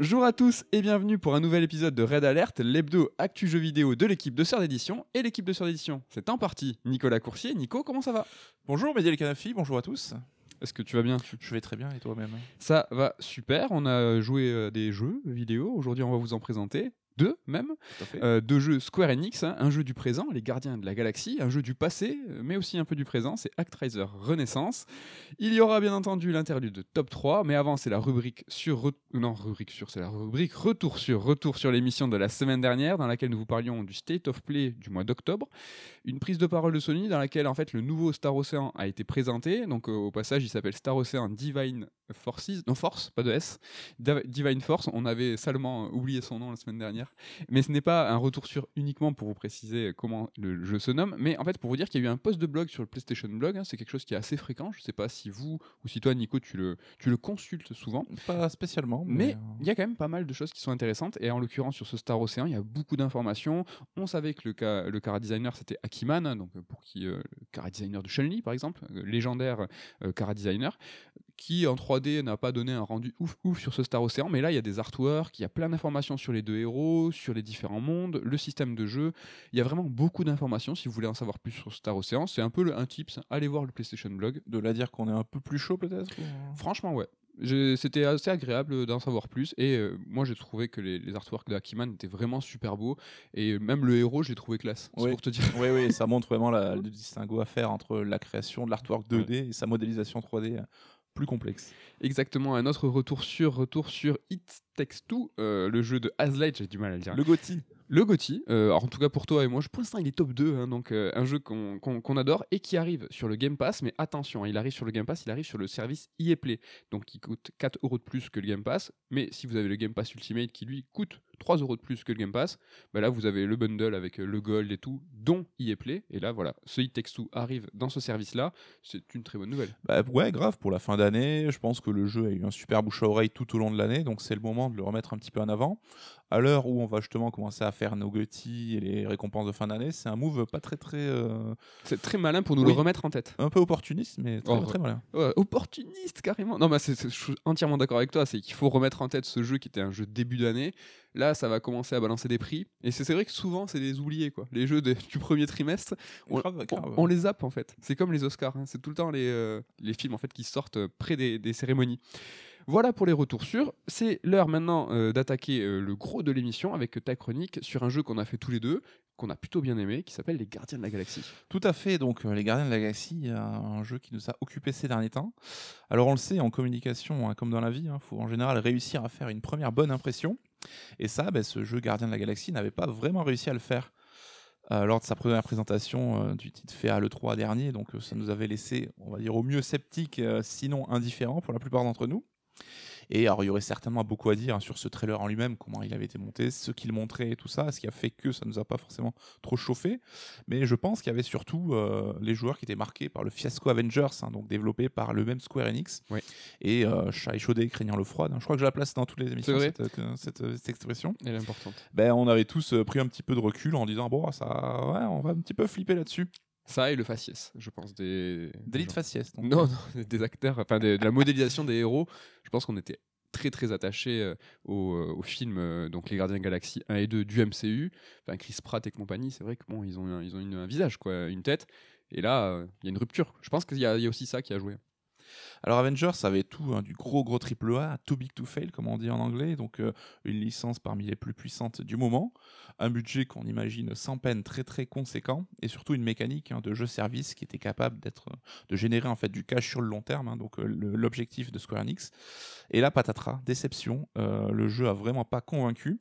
Bonjour à tous et bienvenue pour un nouvel épisode de Red Alert, l'hebdo actu jeu vidéo de l'équipe de Sœur d'édition. Et l'équipe de Sœur d'édition, c'est en partie Nicolas Coursier. Nico, comment ça va? Bonjour Médiel Canafi, bonjour à tous. Est-ce que tu vas bien? Je vais très bien et toi-même? Ça va super, on a joué euh, des jeux vidéo, aujourd'hui on va vous en présenter deux même. Euh, deux jeux Square Enix, hein, un jeu du présent, Les Gardiens de la Galaxie, un jeu du passé, euh, mais aussi un peu du présent, c'est Actraiser Renaissance. Il y aura bien entendu l'interlude de top 3, mais avant c'est la rubrique sur... Non, rubrique sur, c'est la rubrique retour sur, retour sur l'émission de la semaine dernière, dans laquelle nous vous parlions du State of Play du mois d'octobre. Une prise de parole de Sony dans laquelle en fait le nouveau Star Ocean a été présenté, donc euh, au passage il s'appelle Star Ocean Divine Forces, non Force, pas de S, Div- Divine Force, on avait salement oublié son nom la semaine dernière. Mais ce n'est pas un retour sur uniquement pour vous préciser comment le jeu se nomme, mais en fait pour vous dire qu'il y a eu un post de blog sur le PlayStation Blog, hein, c'est quelque chose qui est assez fréquent, je sais pas si vous ou si toi Nico tu le, tu le consultes souvent, Pas spécialement, mais, euh, il y a quand même pas mal de choses qui sont intéressantes, et en l'occurrence sur ce Star Ocean, il y a beaucoup d'informations, on savait que le, ca- le cara designer c'était Akiman, donc euh, pour qui euh, le cara designer de Chun-Li par exemple, légendaire cara designer, qui en 3D n'a pas donné un rendu ouf ouf sur ce Star Ocean, mais là il y a des artworks, il y a plein d'informations sur les deux héros, sur les différents mondes, le système de jeu. Il y a vraiment beaucoup d'informations si vous voulez en savoir plus sur Star Ocean. C'est un peu le, un tips, allez voir le PlayStation Blog. de là dire qu'on est un peu plus chaud peut-être ou- Franchement, ouais. C'était assez agréable d'en savoir plus et euh, moi j'ai trouvé que les, les artworks de Hakiman étaient vraiment super beaux et même le héros je l'ai trouvé classe. Oui. pour te dire. Oui, oui, ça montre vraiment la- le distinguo à faire entre la création de l'artwork 2D et sa modélisation 3D euh, plus complexe. Exactement, un autre retour sur retour sur It Takes Two, euh, le jeu de Hazlight, j'ai du mal à le dire. Le GOTY. Le GOTY, euh, alors en tout cas pour toi et moi, je- pour l'instant il est top 2, hein, donc euh, un jeu qu'on adore et qui arrive sur le Game Pass, mais attention, hein, il arrive sur le Game Pass, il arrive sur le service EA Play, donc qui coûte 4 euros de plus que le Game Pass, mais si vous avez le Game Pass Ultimate qui lui coûte 3 euros de plus que le Game Pass, bah là vous avez le bundle avec le Gold et tout, dont EA Play, et là voilà, ce It Takes Two arrive dans ce service-là, c'est une très bonne nouvelle. Bah ouais, grave, pour la fin d'année, je pense que le jeu a eu un super bouche à oreille tout au long de l'année, donc c'est le moment de le remettre un petit peu en avant. À l'heure où on va justement commencer à faire nos GOTY et les récompenses de fin d'année, c'est un move pas très très... euh, C'est très malin pour nous Oui. le remettre en tête. un peu opportuniste, mais très, Oh, très malin. Ouais, opportuniste carrément. Non, mais c'est, c'est- je suis entièrement d'accord avec toi. C'est qu'il faut remettre en tête ce jeu qui était un jeu début d'année. Là, ça va commencer à balancer des prix. Et c'est, vrai que souvent, c'est des oubliés, quoi. Les jeux de- du premier trimestre, on, Grave, on- grave. on les zappe en fait. C'est comme les Oscars. hein. C'est tout le temps les, euh, les films en fait qui sortent euh, près des, des cérémonies. Voilà pour les retours sûrs. C'est l'heure maintenant euh, d'attaquer euh, le gros de l'émission avec ta chronique sur un jeu qu'on a fait tous les deux, qu'on a plutôt bien aimé, qui s'appelle Les Gardiens de la Galaxie. Tout à fait, donc euh, les Gardiens de la Galaxie, un jeu qui nous a occupé ces derniers temps. Alors on le sait, en communication, hein, comme dans la vie, il faut en général réussir à faire une première bonne impression. Et ça, ben, ce jeu Gardien de la Galaxie n'avait pas vraiment réussi à le faire. lors de sa première présentation du titre fait à l'E3 dernier, donc ça nous avait laissé, on va dire, au mieux sceptiques, euh, sinon indifférents pour la plupart d'entre nous. Et alors, il y aurait certainement beaucoup à dire hein, sur ce trailer en lui-même, comment il avait été monté, ce qu'il montrait et tout ça, ce qui a fait que ça nous a pas forcément trop chauffé. Mais je pense qu'il y avait surtout euh, les joueurs qui étaient marqués par le fiasco Avengers, hein, donc développé par le même Square Enix. Ouais. Et euh, chat échaudé craignant l'eau froide. hein. Je crois que je la place dans toutes les émissions, cette, euh, cette, euh, cette expression. Elle est importante. Ben, on avait tous euh, pris un petit peu de recul en disant, bon, ça, ouais, on va un petit peu flipper là-dessus. Ça et le faciès, je pense, des. D'élite gens. faciès. donc. Non, non, des acteurs, enfin des- de la modélisation des héros. Je pense qu'on était très très attachés euh, au, euh, au film euh, donc les Gardiens de la Galaxie 1 et 2 du MCU. Enfin Chris Pratt et compagnie, c'est vrai que bon, ils ont un- ils ont une- un visage quoi, une tête. Et là, il y a une rupture. Je pense qu'il y a aussi ça qui a joué. Alors Avengers, ça avait tout, hein, du gros gros triple A, too big to fail, comme on dit en anglais, donc euh, une licence parmi les plus puissantes du moment, un budget qu'on imagine sans peine très très conséquent, et surtout une mécanique hein, de jeu-service qui était capable d'être, de générer en fait du cash sur le long terme, hein, donc euh, l'objectif de Square Enix. Et là, patatras, déception, euh, le jeu a vraiment pas convaincu.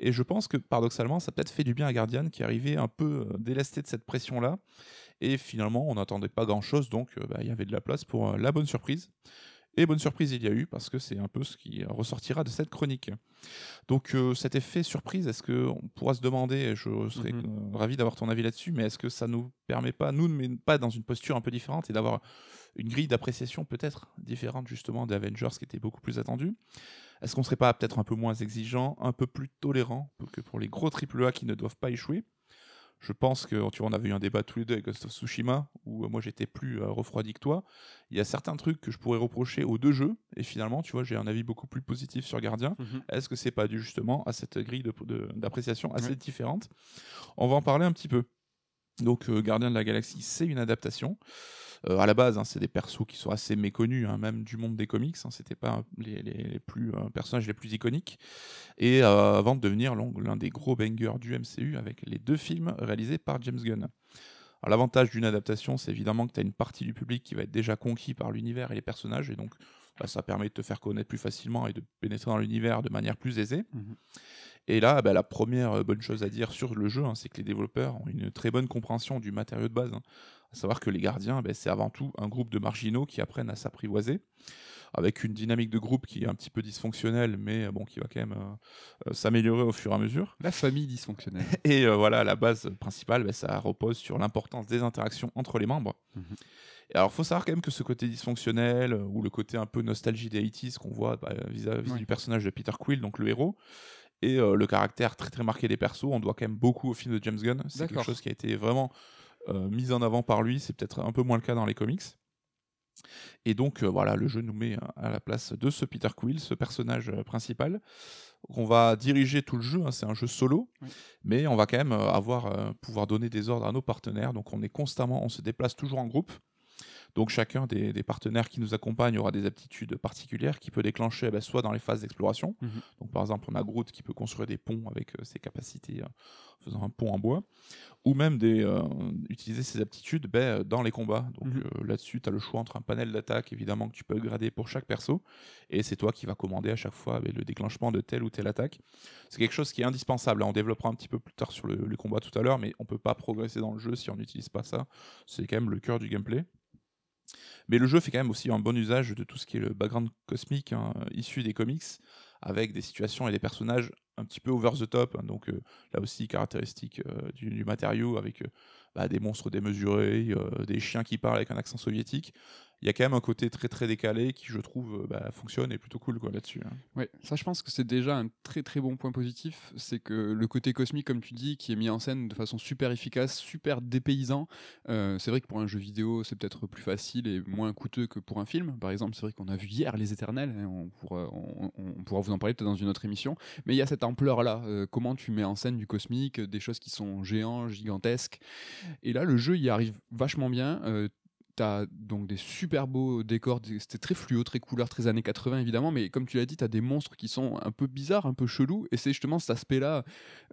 Et je pense que paradoxalement, ça peut-être fait du bien à Guardian qui arrivait un peu délesté de cette pression-là. Et finalement, on n'attendait pas grand-chose, donc euh, bah, il y avait de la place pour euh, la bonne surprise. Et bonne surprise il y a eu, parce que c'est un peu ce qui ressortira de cette chronique. Donc euh, cet effet surprise, est-ce qu'on pourra se demander, et je serais Mhm. euh, ravi d'avoir ton avis là-dessus, mais est-ce que ça nous permet pas, nous, de mettre pas dans une posture un peu différente et d'avoir une grille d'appréciation peut-être différente justement des Avengers qui était beaucoup plus attendue Est-ce qu'on serait pas peut-être un peu moins exigeant, un peu plus tolérant que pour les gros AAA qui ne doivent pas échouer? Je pense que tu vois, on avait eu un débat tous les deux avec Ghost of Tsushima où euh, moi j'étais plus euh, refroidi que toi. Il y a certains trucs que je pourrais reprocher aux deux jeux et finalement, tu vois, j'ai un avis beaucoup plus positif sur Gardien. Mhm. Est-ce que c'est pas dû justement à cette grille d'appréciation de, assez différente? On va en parler un petit peu. Donc, euh, Gardien de la Galaxie, c'est une adaptation. Euh, à la base, hein, c'est des persos qui sont assez méconnus, hein, même du monde des comics. Hein, C'était pas les, les, plus euh, personnages les plus iconiques. Et euh, avant de devenir l'un des gros bangers du MCU avec les deux films réalisés par James Gunn. L'avantage d'une adaptation, c'est évidemment que tu as une partie du public qui va être déjà conquis par l'univers et les personnages, et donc bah, ça permet de te faire connaître plus facilement et de pénétrer dans l'univers de manière plus aisée. Mhm. Et là, bah, la première euh, bonne chose à dire sur le jeu, hein, c'est que les développeurs ont une très bonne compréhension du matériau de base. hein. À savoir que les gardiens, bah, c'est avant tout un groupe de marginaux qui apprennent à s'apprivoiser, avec une dynamique de groupe qui est un petit peu dysfonctionnelle, mais euh, bon, qui va quand même euh, s'améliorer au fur et à mesure. La famille dysfonctionnelle. Et euh, voilà, la base principale, bah, ça repose sur l'importance des interactions entre les membres. Et alors, faut savoir quand même que ce côté dysfonctionnel, ou le côté un peu nostalgie des 80s qu'on voit bah, vis-à-vis du personnage de Peter Quill, donc le héros, et euh, le caractère très très marqué des persos, on doit quand même beaucoup au film de James Gunn. C'est quelque chose qui a été vraiment euh, mis en avant par lui, c'est peut-être un peu moins le cas dans les comics. Et donc euh, voilà, le jeu nous met à la place de ce Peter Quill, ce personnage principal. On va diriger tout le jeu, hein, c'est un jeu solo, Oui. mais on va quand même avoir euh, pouvoir donner des ordres à nos partenaires. Donc on est constamment, on se déplace toujours en groupe. Donc chacun des, des partenaires qui nous accompagne aura des aptitudes particulières qui peut déclencher eh ben, soit dans les phases d'exploration. Mhm. Donc par exemple, on a Groot qui peut construire des ponts avec euh, ses capacités, euh, en faisant un pont en bois, ou même des, euh, utiliser ses aptitudes ben, dans les combats. Donc Mhm. euh, là-dessus, tu as le choix entre un panel d'attaque évidemment que tu peux upgrader pour chaque perso, et c'est toi qui vas commander à chaque fois ben, le déclenchement de telle ou telle attaque. C'est quelque chose qui est indispensable. hein. On développera un petit peu plus tard sur le, le combat tout à l'heure, mais on peut pas progresser dans le jeu si on n'utilise pas ça. C'est quand même le cœur du gameplay. Mais le jeu fait quand même aussi un bon usage de tout ce qui est le background cosmique hein, issu des comics, avec des situations et des personnages un petit peu over the top. hein. donc euh, là aussi, caractéristique euh, du, matériau, avec euh, bah, des monstres démesurés, des chiens qui parlent avec un accent soviétique. Il y a quand même un côté très très décalé qui, je trouve, bah, fonctionne et plutôt cool quoi, là-dessus. hein. Ouais, ça je pense que c'est déjà un très très bon point positif, c'est que le côté cosmique comme tu dis, qui est mis en scène de façon super efficace, super dépaysant, c'est vrai que pour un jeu vidéo c'est peut-être plus facile et moins coûteux que pour un film, par exemple c'est vrai qu'on a vu hier Les Éternels, hein, on, pourra, on pourra vous en parler peut-être dans une autre émission, mais il y a cette ampleur là, comment tu mets en scène du cosmique, des choses qui sont géants, gigantesques, et là le jeu y arrive vachement bien, euh, T'as donc des super beaux décors, c'était très fluo, très couleur, très années 80 évidemment, mais comme tu l'as dit, t'as des monstres qui sont un peu bizarres, un peu chelous, et c'est justement cet aspect-là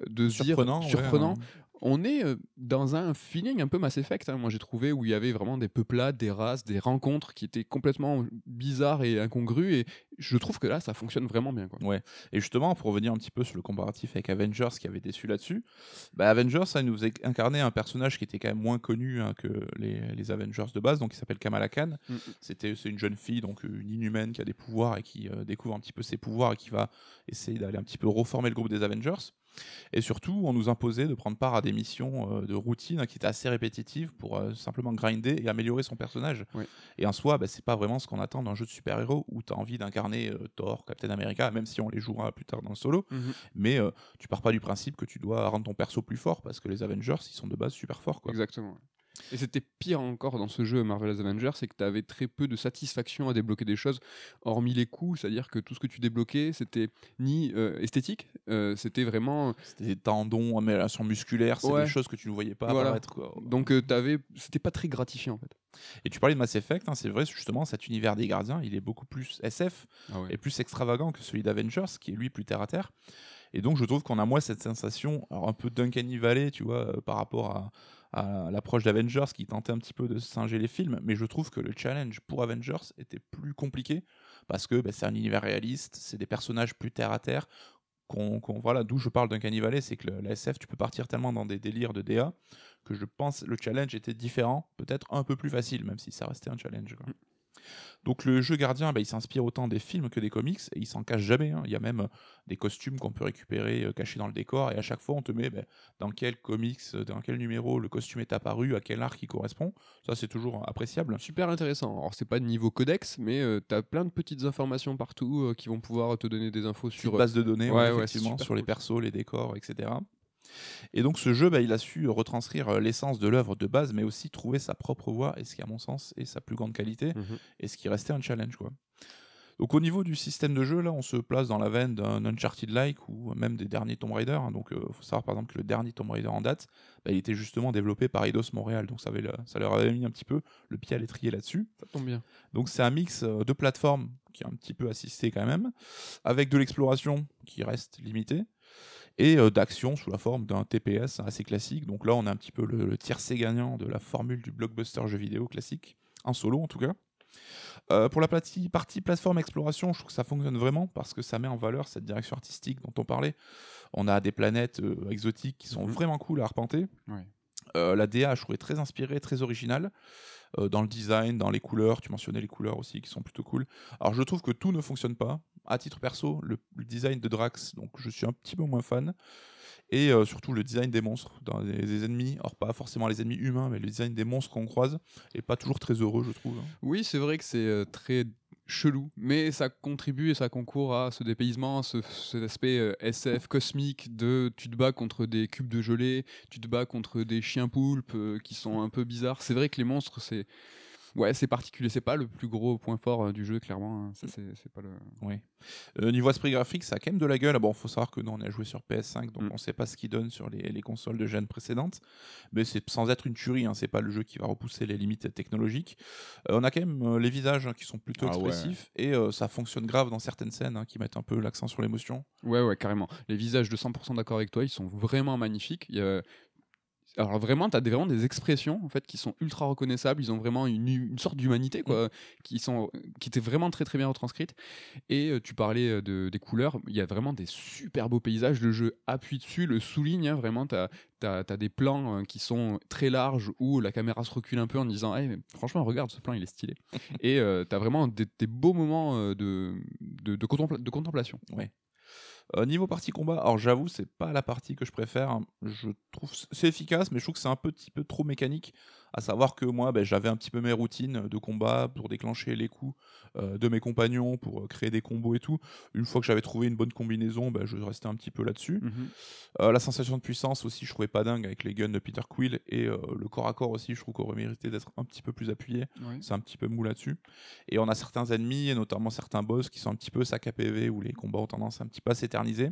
euh, de se dire Surprenant. ouais, surprenant. On est euh, dans un feeling un peu Mass Effect, hein, moi j'ai trouvé, où il y avait vraiment des peuplades, des races, des rencontres qui étaient complètement bizarres et incongrues, et je trouve que là ça fonctionne vraiment bien. Quoi. Et justement, pour revenir un petit peu sur le comparatif avec Avengers qui avait déçu là-dessus, bah Avengers, ça nous a incarné un personnage qui était quand même moins connu hein, que les, les Avengers de base, donc il s'appelle Kamala Khan. Mm. C'était c'est une jeune fille, donc une inhumaine qui a des pouvoirs et qui euh, découvre un petit peu ses pouvoirs et qui va essayer d'aller un petit peu reformer le groupe des Avengers. Et surtout, on nous imposait de prendre part à des missions euh, de routine hein, qui étaient assez répétitives pour euh, simplement grinder et améliorer son personnage. Oui. Et en soi, bah, c'est pas vraiment ce qu'on attend d'un jeu de super-héros où tu as envie d'incarner euh, Thor, Captain America, même si on les jouera plus tard dans le solo. Mais euh, tu pars pas du principe que tu dois rendre ton perso plus fort parce que les Avengers, ils sont de base super forts. Quoi. Exactement. Et c'était pire encore dans ce jeu Marvel's Avengers, c'est que tu avais très peu de satisfaction à débloquer des choses, hormis les coups, c'est-à-dire que tout ce que tu débloquais, c'était ni euh, esthétique, euh, c'était vraiment C'était des tendons, amélioration musculaire, c'est Ouais. des choses que tu ne voyais pas Voilà. apparaître. Quoi. Donc euh, t'avais, c'était pas très gratifiant en fait. Et tu parlais de Mass Effect, hein, c'est vrai, justement, cet univers des gardiens, il est beaucoup plus SF et plus extravagant que celui d'Avengers, qui est lui plus terre à terre. Et donc, je trouve qu'on a moins cette sensation, alors un peu d'Uncanny Valley, tu vois, euh, par rapport à, à l'approche d'Avengers qui tentait un petit peu de singer les films, mais je trouve que le challenge pour Avengers était plus compliqué parce que bah, c'est un univers réaliste, c'est des personnages plus terre à terre. qu'on- voilà, d'où je parle d'Uncanny Valley, c'est que la SF, tu peux partir tellement dans des délires de DA que je pense le challenge était différent, peut-être un peu plus facile, même si ça restait un challenge. quoi. Donc le jeu Gardien, bah, il s'inspire autant des films que des comics, et il s'en cache jamais. hein. Il y a même euh, des costumes qu'on peut récupérer euh, cachés dans le décor, et à chaque fois on te met bah, dans quel comics, euh, dans quel numéro le costume est apparu, à quel arc il correspond. Ça c'est toujours appréciable. Super intéressant. Alors c'est pas de niveau codex, mais euh, t'as plein de petites informations partout euh, qui vont pouvoir te donner des infos Sur euh, base de données, ouais, ouais, effectivement, sur les persos, les décors, etc. Et donc ce jeu, bah, il a su retranscrire euh, l'essence de l'œuvre de base, mais aussi trouver sa propre voix, et ce qui, à mon sens, est sa plus grande qualité, Mhm. et ce qui restait un challenge. Quoi. Donc au niveau du système de jeu, là, on se place dans la veine d'un Uncharted-like ou même des derniers Tomb Raider. hein. Donc il faut savoir par exemple que le dernier Tomb Raider en date, bah, il était justement développé par Eidos Montréal, donc ça, avait le- ça leur avait mis un petit peu le pied à l'étrier là-dessus. Ça tombe bien. Donc c'est un mix euh, de plateformes qui est un petit peu assisté quand même, avec de l'exploration qui reste limitée, et euh, d'action sous la forme d'un TPS assez classique. Donc là on a un petit peu le, le tiercé gagnant de la formule du blockbuster jeu vidéo classique, en solo en tout cas. Euh, pour la partie, partie plateforme exploration, je trouve que ça fonctionne vraiment parce que ça met en valeur cette direction artistique dont on parlait. On a des planètes euh, exotiques qui sont Mhm. vraiment cool à arpenter. Euh, la DA, je trouvais très inspirée, très originale. dans le design, dans les couleurs, tu mentionnais les couleurs aussi qui sont plutôt cool. Alors je trouve que tout ne fonctionne pas. À titre perso, le, design de Drax, donc je suis un petit peu moins fan. Et euh, surtout le design des monstres, dans les, des ennemis. Alors pas forcément les ennemis humains, mais le design des monstres qu'on croise est pas toujours très heureux, je trouve. hein. Oui, c'est vrai que c'est euh, très chelou, mais ça contribue et ça concourt à ce dépaysement, ce, cet aspect euh, SF cosmique de tu te bats contre des cubes de gelée, tu te bats contre des chiens poulpes qui sont un peu bizarres. C'est vrai que les monstres, c'est ouais, c'est particulier, c'est pas le plus gros point fort euh, du jeu clairement. hein. Ça c'est pas le. Oui. Euh, niveau aspect graphique, ça a quand même de la gueule. Ah Bon, faut savoir que nous, on a joué sur PS5, donc Mm. on sait pas ce qu'il donne sur les, les consoles de gènes précédentes. Mais c'est sans être une tuerie, hein, c'est pas le jeu qui va repousser les limites technologiques. Euh, on a quand même euh, les visages hein, qui sont plutôt Ah ouais. expressifs et ça fonctionne grave dans certaines scènes hein, qui mettent un peu l'accent sur l'émotion. Ouais, ouais, carrément. Les visages de 100% d'accord avec toi, ils sont vraiment magnifiques. Il y a- Alors vraiment, tu as vraiment des expressions en fait qui sont ultra reconnaissables. Ils ont vraiment une, une sorte d'humanité quoi, qui sont qui était vraiment très très bien retranscrite. Et euh, tu parlais euh, de, des couleurs. Il y a vraiment des super beaux paysages. Le jeu appuie dessus, le souligne. hein, vraiment, tu as, des plans euh, qui sont très larges où la caméra se recule un peu en disant Eh, mais franchement, regarde, ce plan, il est stylé. Et tu as vraiment des, des beaux moments euh, de, de, de contempla- de contemplation. Euh, niveau partie combat, alors j'avoue, c'est pas la partie que je préfère. Je trouve c'est efficace, mais je trouve que c'est un petit peu trop mécanique. À savoir que moi, ben, j'avais un petit peu mes routines de combat pour déclencher les coups euh, de mes compagnons, pour euh, créer des combos et tout. Une fois que j'avais trouvé une bonne combinaison, ben, je restais un petit peu là-dessus. Mhm. Euh, la sensation de puissance aussi, je trouvais pas dingue avec les guns de Peter Quill et euh, le corps à corps aussi, je trouve qu'on aurait mérité d'être un petit peu plus appuyé. C'est un petit peu mou là-dessus. Et on a certains ennemis, et notamment certains boss, qui sont un petit peu sac à PV, où les combats ont tendance un petit peu à s'éterniser.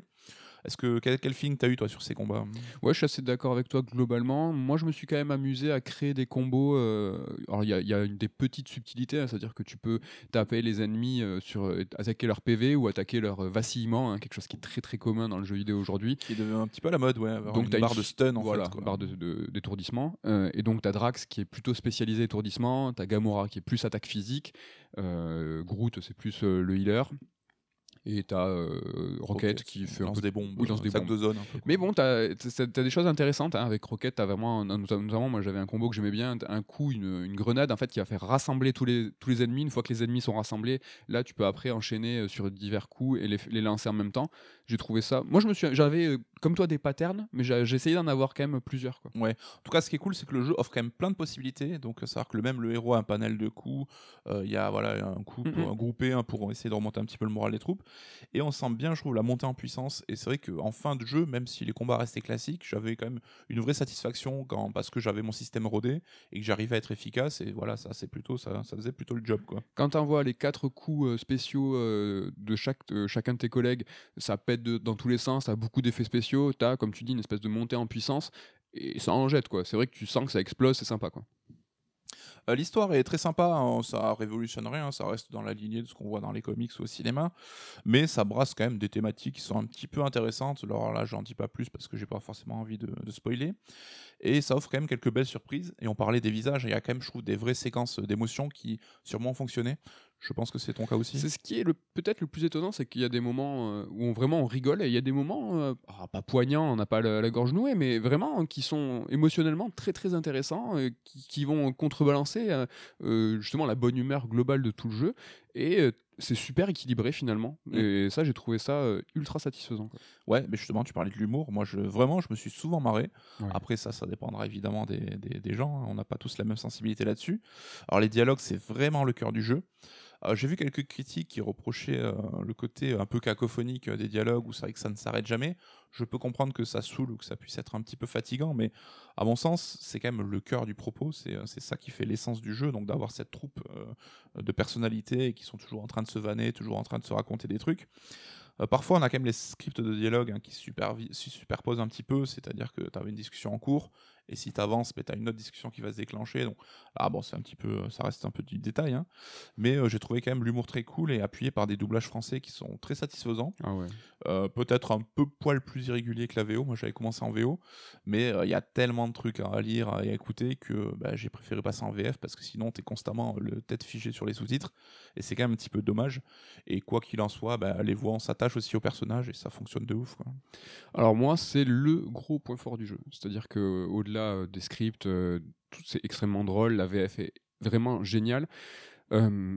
Est-ce que quel, quel feeling t'as eu toi sur ces combats? Ouais, je suis assez d'accord avec toi globalement. Moi, je me suis quand même amusé à créer des combos. euh, Alors, il y a, il y a une- des petites subtilités, hein, c'est-à-dire que tu peux taper les ennemis euh, sur euh, attaquer leur PV ou attaquer leur vacillement, hein, quelque chose qui est très très commun dans le jeu vidéo aujourd'hui. Qui est devenu un petit peu à la mode, ouais. Donc, une t'as barre une de stun en voilà, fait. quoi. barre de- de- d'étourdissement. Euh, et donc, tu as Drax qui est plutôt spécialisé étourdissement, tu as Gamora qui est plus attaque physique, Groot c'est plus le healer, et tu as Rocket qui fait un peu des bombes, oui, lance des sac bombes. de zone un peu. Mais bon, t'as as, des choses intéressantes hein, avec Rocket. T'as vraiment, notamment, moi j'avais un combo que j'aimais bien, un coup, une, une grenade en fait qui va faire rassembler tous les, tous les ennemis. Une fois que les ennemis sont rassemblés, là tu peux après enchaîner euh, sur divers coups et les, les lancer en même temps. J'ai trouvé ça. Moi je me suis, j'avais euh, comme toi des patterns, mais j'ai essayé d'en avoir quand même plusieurs. Quoi. En tout cas, ce qui est cool, c'est que le jeu offre quand même plein de possibilités. Donc, euh, savoir que le même le héros a un panel de coups. euh, Il y a voilà un coup pour Mhm. un groupé, un pour essayer de remonter un petit peu le moral des troupes. Et on sent bien, je trouve, la montée en puissance. Et c'est vrai qu'en fin de jeu, même si les combats restaient classiques, j'avais quand même une vraie satisfaction quand, parce que j'avais mon système rodé et que j'arrivais à être efficace. Et voilà, ça, c'est plutôt ça, ça faisait plutôt le job, quoi. Quand tu envoies les quatre coups spéciaux de chaque, de chacun de tes collègues, ça pète dans tous les sens, t'as beaucoup d'effets spéciaux, t'as, comme tu dis, une espèce de montée en puissance, et ça en jette, quoi. C'est vrai que tu sens que ça explose, c'est sympa, quoi. Euh, L'histoire est très sympa, hein, ça révolutionne rien, ça reste dans la lignée de ce qu'on voit dans les comics ou au cinéma, mais ça brasse quand même des thématiques qui sont un petit peu intéressantes. Alors là, j'en dis pas plus parce que j'ai pas forcément envie de, de spoiler. Et ça offre quand même quelques belles surprises. Et on parlait des visages, il y a quand même, je trouve, des vraies séquences d'émotions qui sûrement ont fonctionné. Je pense que c'est ton cas aussi. C'est ce qui est peut-être le plus étonnant, c'est qu'il y a des moments euh, où on, vraiment on rigole, et il y a des moments, euh, ah, pas poignants, on n'a pas la, la gorge nouée, mais vraiment euh, qui sont émotionnellement très très intéressants, euh, qui, qui vont contrebalancer euh, justement la bonne humeur globale de tout le jeu, et c'est super équilibré finalement. Mm. Et ça, j'ai trouvé ça ultra satisfaisant. quoi. Ouais, mais justement, tu parlais de l'humour. Moi, je, vraiment, je me suis souvent marré. Ouais. Après, ça, ça dépendra évidemment des, des- des gens. hein. On n'a pas tous la même sensibilité là-dessus. Alors, les dialogues, c'est vraiment le cœur du jeu. Euh, J'ai vu quelques critiques qui reprochaient euh, le côté un peu cacophonique euh, des dialogues, où c'est vrai que ça ne s'arrête jamais. Je peux comprendre que ça saoule ou que ça puisse être un petit peu fatigant, mais à mon sens, c'est quand même le cœur du propos, c'est euh, ça qui fait l'essence du jeu, donc d'avoir cette troupe euh, de personnalités qui sont toujours en train de se vanner, toujours en train de se raconter des trucs. Euh, parfois, on a quand même les scripts de dialogue hein, qui se superposent un petit peu, c'est-à-dire que tu avais une discussion en cours, et si tu avances, tu as une autre discussion qui va se déclencher. Donc, ah bon, c'est un petit peu, ça reste un peu du détail, hein. mais euh, j'ai trouvé quand même l'humour très cool et appuyé par des doublages français qui sont très satisfaisants. Ah ouais. Euh, Peut-être un peu poil plus irrégulier que la VO. Moi, j'avais commencé en VO, mais euh, il y a tellement de trucs à lire et à écouter que bah, j'ai préféré passer en VF parce que sinon, tu es constamment le tête figée sur les sous-titres et c'est quand même un petit peu dommage. Et quoi qu'il en soit, bah, les voix, on s'attache aussi aux personnages et ça fonctionne de ouf. quoi. Alors moi, c'est le gros point fort du jeu. C'est-à-dire que au-delà euh, des scripts, euh, c'est extrêmement drôle. La VF est vraiment géniale.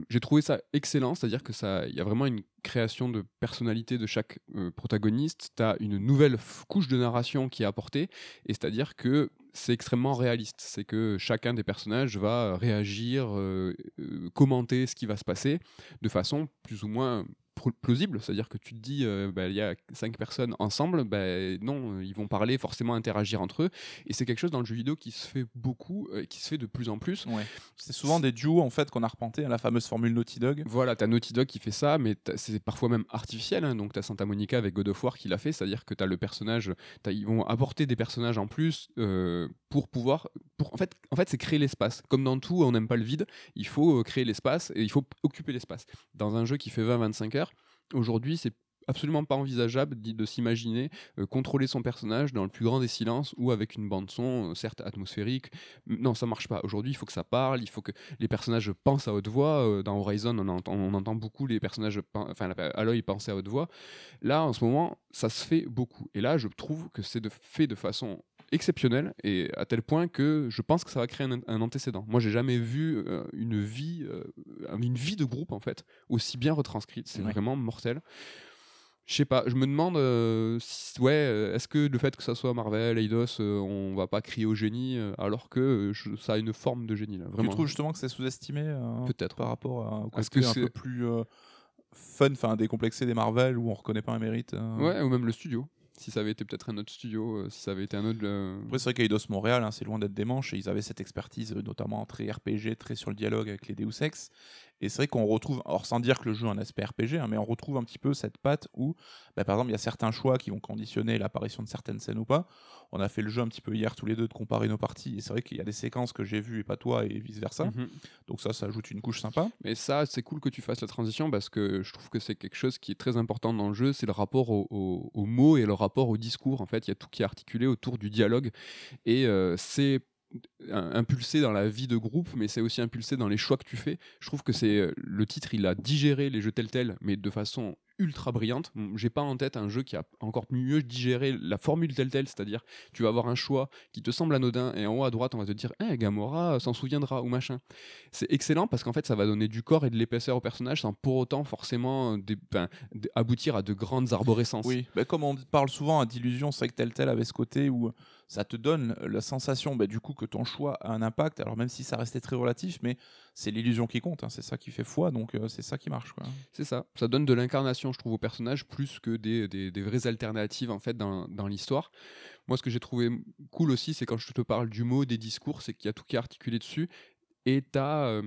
J'ai trouvé ça excellent, c'est-à-dire que ça, il y a vraiment une création de personnalité de chaque euh, protagoniste. Tu as une nouvelle couche de narration qui est apportée, et c'est-à-dire que c'est extrêmement réaliste. C'est que chacun des personnages va réagir, commenter ce qui va se passer de façon plus ou moins plausible, c'est-à-dire que tu te dis, euh, bah, il y a cinq personnes ensemble, bah, non, euh, ils vont parler, forcément interagir entre eux, et c'est quelque chose dans le jeu vidéo qui se fait beaucoup, euh, qui se fait de plus en plus. C'est souvent des duos en fait qu'on a repenté à la fameuse formule Naughty Dog. Voilà, t'as Naughty Dog qui fait ça, mais c'est parfois même artificiel. hein. Donc t'as Santa Monica avec God of War qui l'a fait, c'est-à-dire que t'as le personnage, ils vont apporter des personnages en plus euh, pour pouvoir, pour en fait, en fait c'est créer l'espace. Comme dans tout, on n'aime pas le vide, il faut créer l'espace et il faut occuper l'espace. Dans un jeu qui fait 20-25 heures, aujourd'hui c'est absolument pas envisageable de s'imaginer euh, contrôler son personnage dans le plus grand des silences ou avec une bande son euh, certes atmosphérique non ça marche pas aujourd'hui il faut que ça parle il faut que les personnages pensent à haute voix. euh, Dans Horizon, on entend, on entend beaucoup les personnages, enfin, Aloy penser à haute voix. Là, en ce moment, ça se fait beaucoup. Et là, je trouve que c'est fait de façon exceptionnelle et à tel point que je pense que ça va créer un, un antécédent. Moi, j'ai jamais vu euh, une vie, euh, une vie de groupe en fait aussi bien retranscrite. C'est Ouais. vraiment mortel. Je sais pas, je me demande, euh, si- ouais, est-ce que le fait que ça soit Marvel, Eidos, on va pas crier au génie alors que je- ça a une forme de génie là. Tu Vraiment. trouves justement que c'est sous-estimé Peut-être. par rapport à, au côté que un peu plus fun, enfin décomplexé des Marvel où on reconnaît pas un mérite euh? Ouais, ou même le studio. Si ça avait été peut-être un autre studio, euh, si ça avait été un autre. euh, Après, c'est vrai qu'Eidos Montréal, hein, c'est loin d'être des manches, et ils avaient cette expertise, euh, notamment très RPG, très sur le dialogue avec les Deus Ex. Et c'est vrai qu'on retrouve, alors sans dire que le jeu a un aspect RPG, hein, mais on retrouve un petit peu cette patte où, bah, par exemple, il y a certains choix qui vont conditionner l'apparition de certaines scènes ou pas. On a fait le jeu un petit peu hier tous les deux de comparer nos parties, et c'est vrai qu'il y a des séquences que j'ai vues et pas toi, et vice-versa. mhm. Donc ça, ça ajoute une couche sympa. Mais ça, c'est cool que tu fasses la transition parce que je trouve que c'est quelque chose qui est très important dans le jeu, c'est le rapport au- au- aux mots et le rapport au discours. En fait, il y a tout qui est articulé autour du dialogue et euh, c'est impulsé dans la vie de groupe, mais c'est aussi impulsé dans les choix que tu fais. Je trouve que c'est euh, le titre, il a digéré les jeux tels tels, mais de façon ultra brillante. J'ai pas en tête un jeu qui a encore mieux digéré la formule telle telle, c'est-à-dire tu vas avoir un choix qui te semble anodin et en haut à droite on va te dire Eh, Gamora s'en souviendra ou machin. C'est excellent parce qu'en fait ça va donner du corps et de l'épaisseur au personnage sans pour autant forcément aboutir à de grandes arborescences. Oui, bah, comme on parle souvent à d'illusion, c'est vrai que tel tel avait ce côté où ça te donne la sensation bah, du coup que ton choix a un impact, alors même si ça restait très relatif, mais c'est l'illusion qui compte, hein, c'est ça qui fait foi, donc euh, c'est ça qui marche. C'est ça. Ça donne de l'incarnation, je trouve, au personnage, plus que des, des- des vraies alternatives en fait dans, dans l'histoire. Moi, ce que j'ai trouvé cool aussi, c'est quand je te parle du mot, des discours, c'est qu'il y a tout qui est articulé dessus. Et t'as. euh,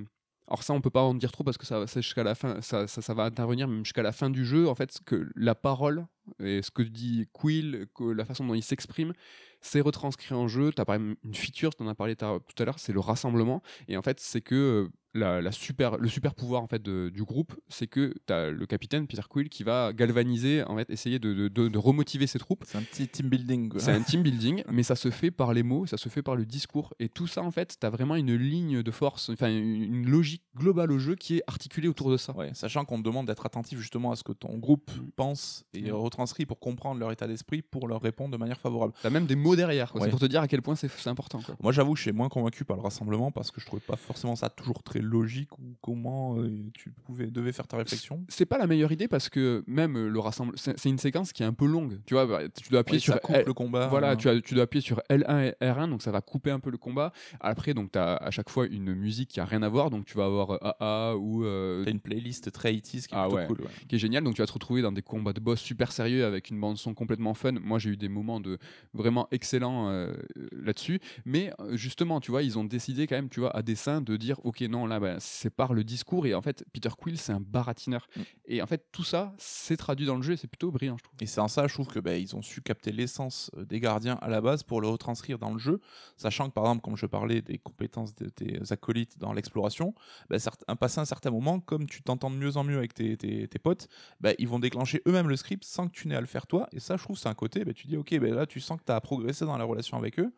alors ça, on peut pas en dire trop parce que ça, jusqu'à la fin, ça, va intervenir même jusqu'à la fin du jeu. En fait, que la parole et ce que dit Quill, que la façon dont il s'exprime, c'est retranscrit en jeu. Tu as par exemple une feature, tu en as parlé tout à l'heure, c'est le rassemblement. Et en fait, c'est que euh, la, la super, le super pouvoir en fait, de- du groupe, c'est que tu as le capitaine Peter Quill qui va galvaniser, en fait, essayer de, de- de- de remotiver ses troupes. C'est un petit team building. C'est un team building, mais ça se fait par les mots, ça se fait par le discours. Et tout ça, en fait, tu as vraiment une ligne de force, enfin une logique globale au jeu qui est articulée autour de ça. Ouais, sachant qu'on te demande d'être attentif justement à ce que ton groupe pense et Mm. retranscrit pour comprendre leur état d'esprit, pour leur répondre de manière favorable. Tu as même des mots derrière. Ouais. c'est pour te dire à quel point c'est c'est important. Quoi. Moi j'avoue, je suis moins convaincu par le rassemblement parce que je trouvais pas forcément ça toujours très logique ou comment euh, tu pouvais, devais faire ta réflexion? C'est pas la meilleure idée parce que même euh, le rassemblement, c'est une séquence qui est un peu longue. Tu vois, bah, tu dois appuyer Oui, sur ça coupe L- le combat. Voilà, hein. tu, as, tu dois appuyer sur L1 et R1, donc ça va couper un peu le combat. Après, donc tu as à chaque fois une musique qui a rien à voir, donc tu vas avoir euh, AA ou euh, T'as une playlist très 80s qui est Ah ouais. cool. ouais. qui est génial. Donc tu vas te retrouver dans des combats de boss super sérieux avec une bande son complètement fun. Moi j'ai eu des moments de vraiment excellents euh, là-dessus. Mais euh, justement, tu vois, ils ont décidé quand même, tu vois, à dessein de dire, ok, non, là, bah, c'est par le discours. Et en fait, Peter Quill, c'est un baratineur. Mm. Et en fait, tout ça, c'est traduit dans le jeu. et C'est plutôt brillant, je trouve. Et c'est en ça, je trouve que bah, ils ont su capter l'essence euh, des gardiens à la base pour le retranscrire dans le jeu, sachant que par exemple, comme je parlais des compétences de tes acolytes dans l'exploration, bah, certes- un passé un certain moment, comme tu t'entends de mieux en mieux avec tes, tes- tes potes, bah, ils vont déclencher eux-mêmes le script sans que tu n'aies à le faire toi. Et ça, je trouve, c'est un côté, bah, tu dis, ok, bah, là, tu sens que tu as progressé dans la relation avec eux.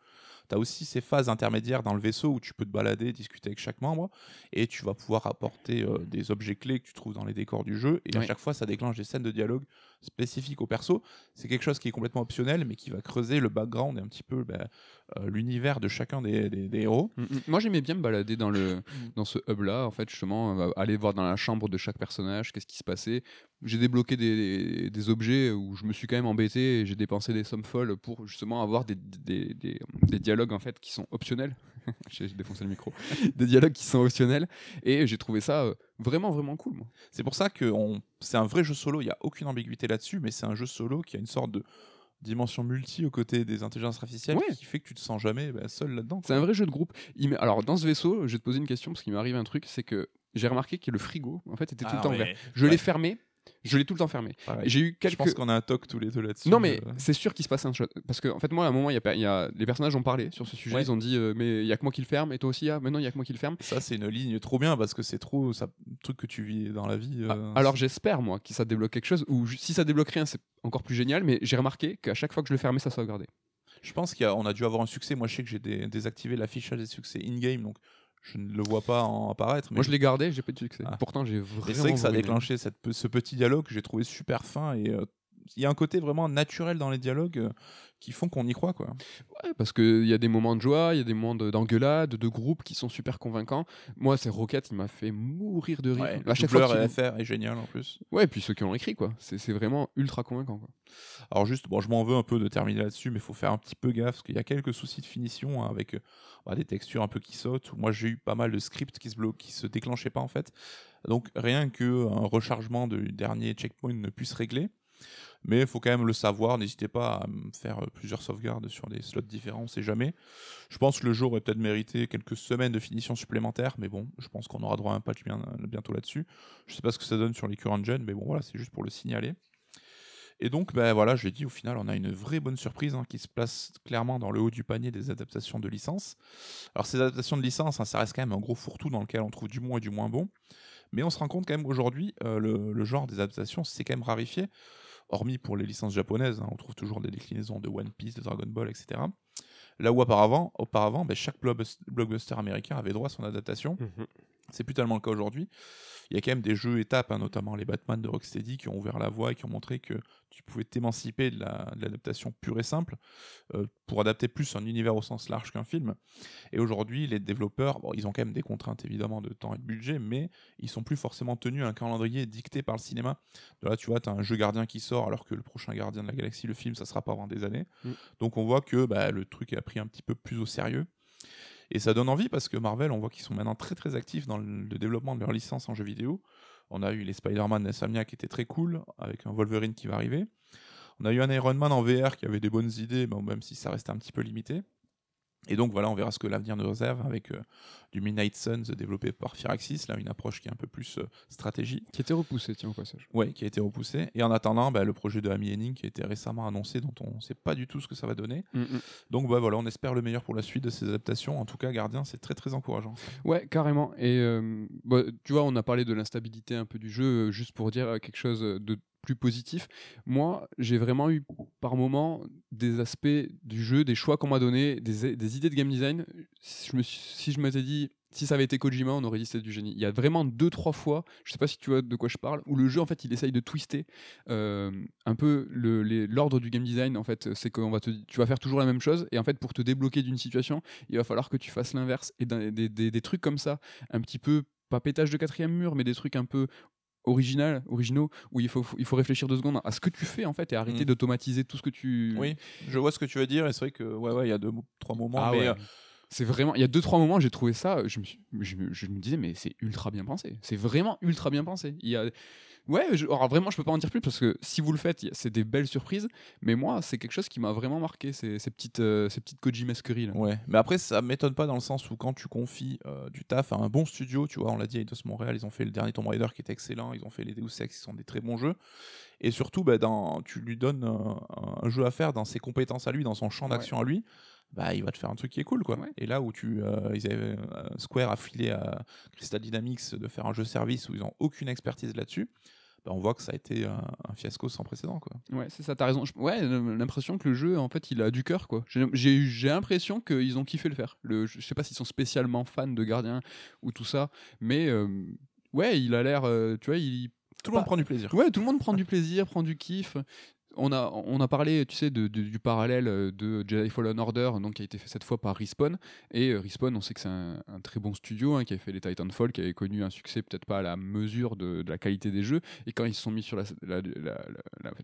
Tu as aussi ces phases intermédiaires dans le vaisseau où tu peux te balader, discuter avec chaque membre, et tu vas pouvoir apporter euh, des objets clés que tu trouves dans les décors du jeu. Et à chaque fois, ça déclenche des scènes de dialogue spécifiques au perso. C'est quelque chose qui est complètement optionnel, mais qui va creuser le background et un petit peu bah, euh, l'univers de chacun des, des- des héros. Mm, mm. Moi j'aimais bien me balader dans, le, dans ce hub-là, en fait, justement, euh, aller voir dans la chambre de chaque personnage, qu'est-ce qui se passait. J'ai débloqué des, des objets où je me suis quand même embêté et j'ai dépensé des sommes folles pour justement avoir des- des dialogues en fait qui sont optionnels. j'ai défoncé le micro. des dialogues qui sont optionnels et j'ai trouvé ça euh, vraiment vraiment cool. C'est pour ça que on- c'est un vrai jeu solo, il n'y a aucune ambiguïté là-dessus, mais c'est un jeu solo qui a une sorte de dimension multi aux côtés des intelligences artificielles Ouais. qui fait que tu te sens jamais bah, seul là-dedans. C'est un vrai jeu de groupe. Il Alors dans ce vaisseau, je vais te poser une question parce qu'il m'est arrivé un truc, c'est que j'ai remarqué que le frigo en fait était tout Ah le temps ouais. ouvert. Je Ouais. l'ai fermé, je l'ai tout le temps fermé. J'ai eu Je quelques pense qu'on a un toc tous les deux là-dessus. Non, mais euh. c'est sûr qu'il se passe un chose. Parce que, en fait, moi, à un moment, il y a, y a- les personnages ont parlé sur ce sujet. Ouais. Ils ont dit, euh, mais il y a que moi qui le ferme, et toi aussi, ah, mais non, il y a que moi qui le ferme. Ça, c'est une ligne trop bien parce que c'est trop ça, un truc que tu vis dans la vie. Ah, euh, Alors, j'espère, moi, que ça débloque quelque chose. Ou si ça débloque rien, c'est encore plus génial. Mais j'ai remarqué qu'à chaque fois que je le fermais, ça sauvegardait. Je pense qu'on a, dû avoir un succès. Moi, je sais que j'ai dé- désactivé l'affichage des succès in-game, donc je ne le vois pas en apparaître. Mais Moi, je l'ai gardé, j'ai pas de succès. Ah. Pourtant, j'ai vraiment. c'est vrai que ça a déclenché cette ce petit dialogue que j'ai trouvé super fin et euh, il y a un côté vraiment naturel dans les dialogues euh, qui font qu'on y croit quoi. Ouais, parce qu'il y a des moments de joie, il y a des moments de- d'engueulade, de, groupe qui sont super convaincants. Moi, c'est Rocket, il m'a fait mourir de rire. le à chaque fois FR est génial en plus. Ouais, et puis ceux qui ont écrit, quoi. C'est vraiment ultra convaincant, quoi. Alors juste, bon, je m'en veux un peu de terminer là-dessus, mais il faut faire un petit peu gaffe parce qu'il y a quelques soucis de finition hein, avec euh, bah, des textures un peu qui sautent. Moi, j'ai eu pas mal de scripts qui se bloquent, qui se déclenchaient pas en fait. Donc rien que un rechargement du dernier checkpoint ne puisse régler. Mais il faut quand même le savoir. N'hésitez pas à faire euh, plusieurs sauvegardes sur des slots différents, on sait jamais. Je pense que le jeu aurait peut-être mérité quelques semaines de finition supplémentaire, mais bon, je pense qu'on aura droit à un patch bien, bientôt là-dessus. Je sais pas ce que ça donne sur les current gen, mais bon, voilà, c'est juste pour le signaler. Et donc, ben voilà, je l'ai dit, au final, on a une vraie bonne surprise hein, qui se place clairement dans le haut du panier des adaptations de licence. Alors, ces adaptations de licence, hein, ça reste quand même un gros fourre-tout dans lequel on trouve du bon et du moins bon. Mais on se rend compte quand même aujourd'hui, euh, le, le genre des adaptations, c'est quand même rarifié. Hormis pour les licences japonaises, hein, on trouve toujours des déclinaisons de One Piece, de Dragon Ball, etc. Là où auparavant, auparavant ben, chaque blockbus- blockbuster américain avait droit à son adaptation. C'est plus tellement le cas aujourd'hui. Il y a quand même des jeux étapes, hein, notamment les Batman de Rocksteady, qui ont ouvert la voie et qui ont montré que tu pouvais t'émanciper de la- de l'adaptation pure et simple euh, pour adapter plus un univers au sens large qu'un film. Et aujourd'hui, les développeurs, bon, ils ont quand même des contraintes évidemment de temps et de budget, mais ils sont plus forcément tenus à un calendrier dicté par le cinéma. De là, tu vois, tu as un jeu gardien qui sort alors que le prochain gardien de la galaxie, le film, ça sera pas avant des années. Mm. Donc on voit que bah, le truc a pris un petit peu plus au sérieux. Et ça donne envie parce que Marvel, on voit qu'ils sont maintenant très très actifs dans le développement de leurs licences en jeux vidéo. On a eu les Spider-Man d'Insomniac qui étaient très cool, avec un Wolverine qui va arriver. On a eu un Iron Man en VR qui avait des bonnes idées, même si ça restait un petit peu limité. Et donc voilà, on verra ce que l'avenir nous réserve avec euh, du Midnight Suns développé par Firaxis, là une approche qui est un peu plus euh, stratégie. Qui était repoussé, tiens, au passage. Ouais, qui a été repoussé. Et en attendant, bah, le projet de Amy Henning qui a été récemment annoncé, dont on ne sait pas du tout ce que ça va donner. Mm, mm. Donc bah, voilà, on espère le meilleur pour la suite de ces adaptations. En tout cas, Gardien, c'est très très encourageant. Ouais, carrément. Et euh, bah, tu vois, on a parlé de l'instabilité un peu du jeu, euh, juste pour dire quelque chose de plus positif. Moi, j'ai vraiment eu par moment des aspects du jeu, des choix qu'on m'a donné, des, idées de game design. Si je me suis- si je m'étais dit, si ça avait été Kojima, on aurait dit c'était du génie. Il y a vraiment deux, trois fois, je sais pas si tu vois de quoi je parle, où le jeu, en fait, il essaye de twister euh, un peu l'ordre du game design. En fait, c'est qu'on va te, tu vas faire toujours la même chose, et en fait, pour te débloquer d'une situation, il va falloir que tu fasses l'inverse. Et des- des trucs comme ça, un petit peu pas pétage de quatrième mur, mais des trucs un peu original, originaux, où il faut, il faut réfléchir deux secondes à ce que tu fais en fait et arrêter Mhm. d'automatiser tout ce que tu. Oui, je vois ce que tu veux dire et c'est vrai que ouais, ouais, il y a deux, trois moments. Ah mais, ouais. euh, C'est vraiment. Il y a deux trois moments, j'ai trouvé ça. Je me, suis- je, me- je me disais, mais c'est ultra bien pensé. C'est vraiment ultra bien pensé. Il y a. Ouais, je, alors vraiment, je peux pas en dire plus parce que si vous le faites, c'est des belles surprises. Mais moi, c'est quelque chose qui m'a vraiment marqué, ces, ces petites, euh, ces petites Kojimesqueries, là. Ouais, mais après ça m'étonne pas dans le sens où quand tu confies euh, du taf à un bon studio, tu vois, on l'a dit, Eidos Montréal, ils ont fait le dernier Tomb Raider qui est excellent, ils ont fait les Deus Ex qui sont des très bons jeux, et surtout, bah, dans, tu lui donnes euh, un jeu à faire dans ses compétences à lui, dans son champ d'action à lui, bah il va te faire un truc qui est cool, quoi. Ouais. Et là où tu, euh, ils avaient, euh, Square a filé à Crystal Dynamics de faire un jeu service où ils ont aucune expertise là-dessus. Bah, on voit que ça a été un, un fiasco sans précédent. Quoi. Ouais, c'est ça, t'as raison. Ouais, l'impression que le jeu, en fait, il a du cœur, quoi. J'ai- l'impression qu'ils ont kiffé le faire. Le, je sais pas s'ils sont spécialement fans de Gardien ou tout ça, mais euh, ouais, il a l'air, euh, tu vois, il, Tout le monde prend du plaisir. Ouais, tout le monde prend du plaisir, prend du kiff. On a, on a parlé, tu sais, du parallèle euh, de Jedi Fallen Order, donc qui a été fait cette fois par Respawn. Et euh, Respawn, on sait que c'est un, très bon studio hein, qui a fait les Titanfall, qui avait connu un succès peut-être pas à la mesure de, la qualité des jeux. Et quand ils se sont mis sur la- la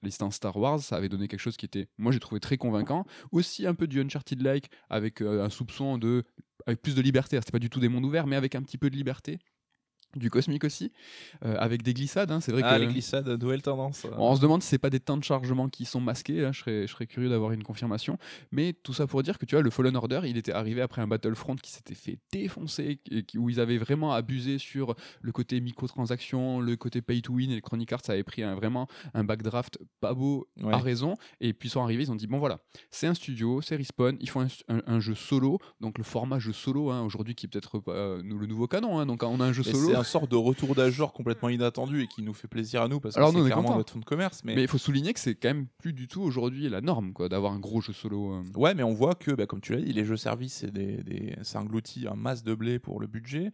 licence Star Wars, ça avait donné quelque chose qui était, moi j'ai trouvé très convaincant. Aussi un peu du Uncharted-like, avec euh, un soupçon de. avec plus de liberté. C'était pas du tout des mondes ouverts, mais avec un petit peu de liberté. Du cosmique aussi, euh, avec des glissades. hein. C'est vrai Ah, que les glissades, nouvelle tendance. euh. on se demande si c'est pas des temps de chargement qui sont masqués, là, je, serais, je serais curieux d'avoir une confirmation. Mais tout ça pour dire que tu vois, le Fallen Order, il était arrivé après un Battlefront qui s'était fait défoncer, et qui- où ils avaient vraiment abusé sur le côté microtransactions, le côté pay to win, et Electronic Arts avait pris un, vraiment un backdraft pas beau Ouais. à raison. Et puis ils sont arrivés, ils ont dit bon voilà, c'est un studio, c'est Respawn, ils font un, un- un jeu solo, donc le format jeu solo, hein, aujourd'hui qui est peut-être pas euh, le nouveau canon, hein, donc on a un jeu Mais solo. Un sort de retour genre complètement inattendu et qui nous fait plaisir à nous parce que Alors c'est est clairement notre fonds de commerce. Mais, il faut souligner que c'est quand même plus du tout aujourd'hui la norme, quoi, d'avoir un gros jeu solo. euh. ouais, mais on voit que, bah, comme tu l'as dit, les jeux services, c'est des, des- ça engloutit un masse de blé pour le budget.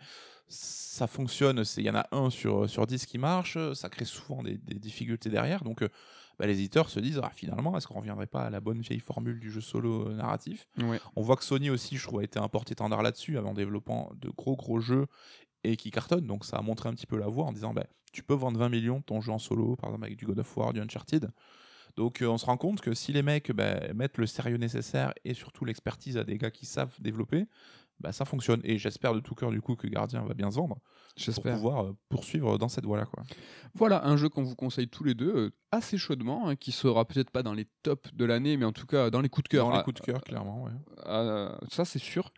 Ça fonctionne, il y en a un sur, sur 10 qui marche, ça crée souvent des, des difficultés derrière. Donc euh, bah, les éditeurs se disent, ah, finalement, est-ce qu'on reviendrait pas à la bonne vieille formule du jeu solo euh, narratif? Ouais. On voit que Sony aussi, je trouve, a été un porte-étendard là-dessus en développant de gros gros jeux et qui cartonnent. Donc ça a montré un petit peu la voie en disant bah, tu peux vendre 20 millions ton jeu en solo, par exemple avec du God of War, du Uncharted. Donc euh, on se rend compte que si les mecs bah, mettent le sérieux nécessaire et surtout l'expertise à des gars qui savent développer, bah, ça fonctionne. Et j'espère de tout cœur du coup que Gardien va bien se vendre pour J'espère. pouvoir euh, poursuivre dans cette voie-là. Quoi. Voilà un jeu qu'on vous conseille tous les deux euh, assez chaudement, hein, qui sera peut-être pas dans les tops de l'année, mais en tout cas dans les coups de cœur. Dans les Ah, coups de cœur, clairement. ouais. ah, ça c'est sûr.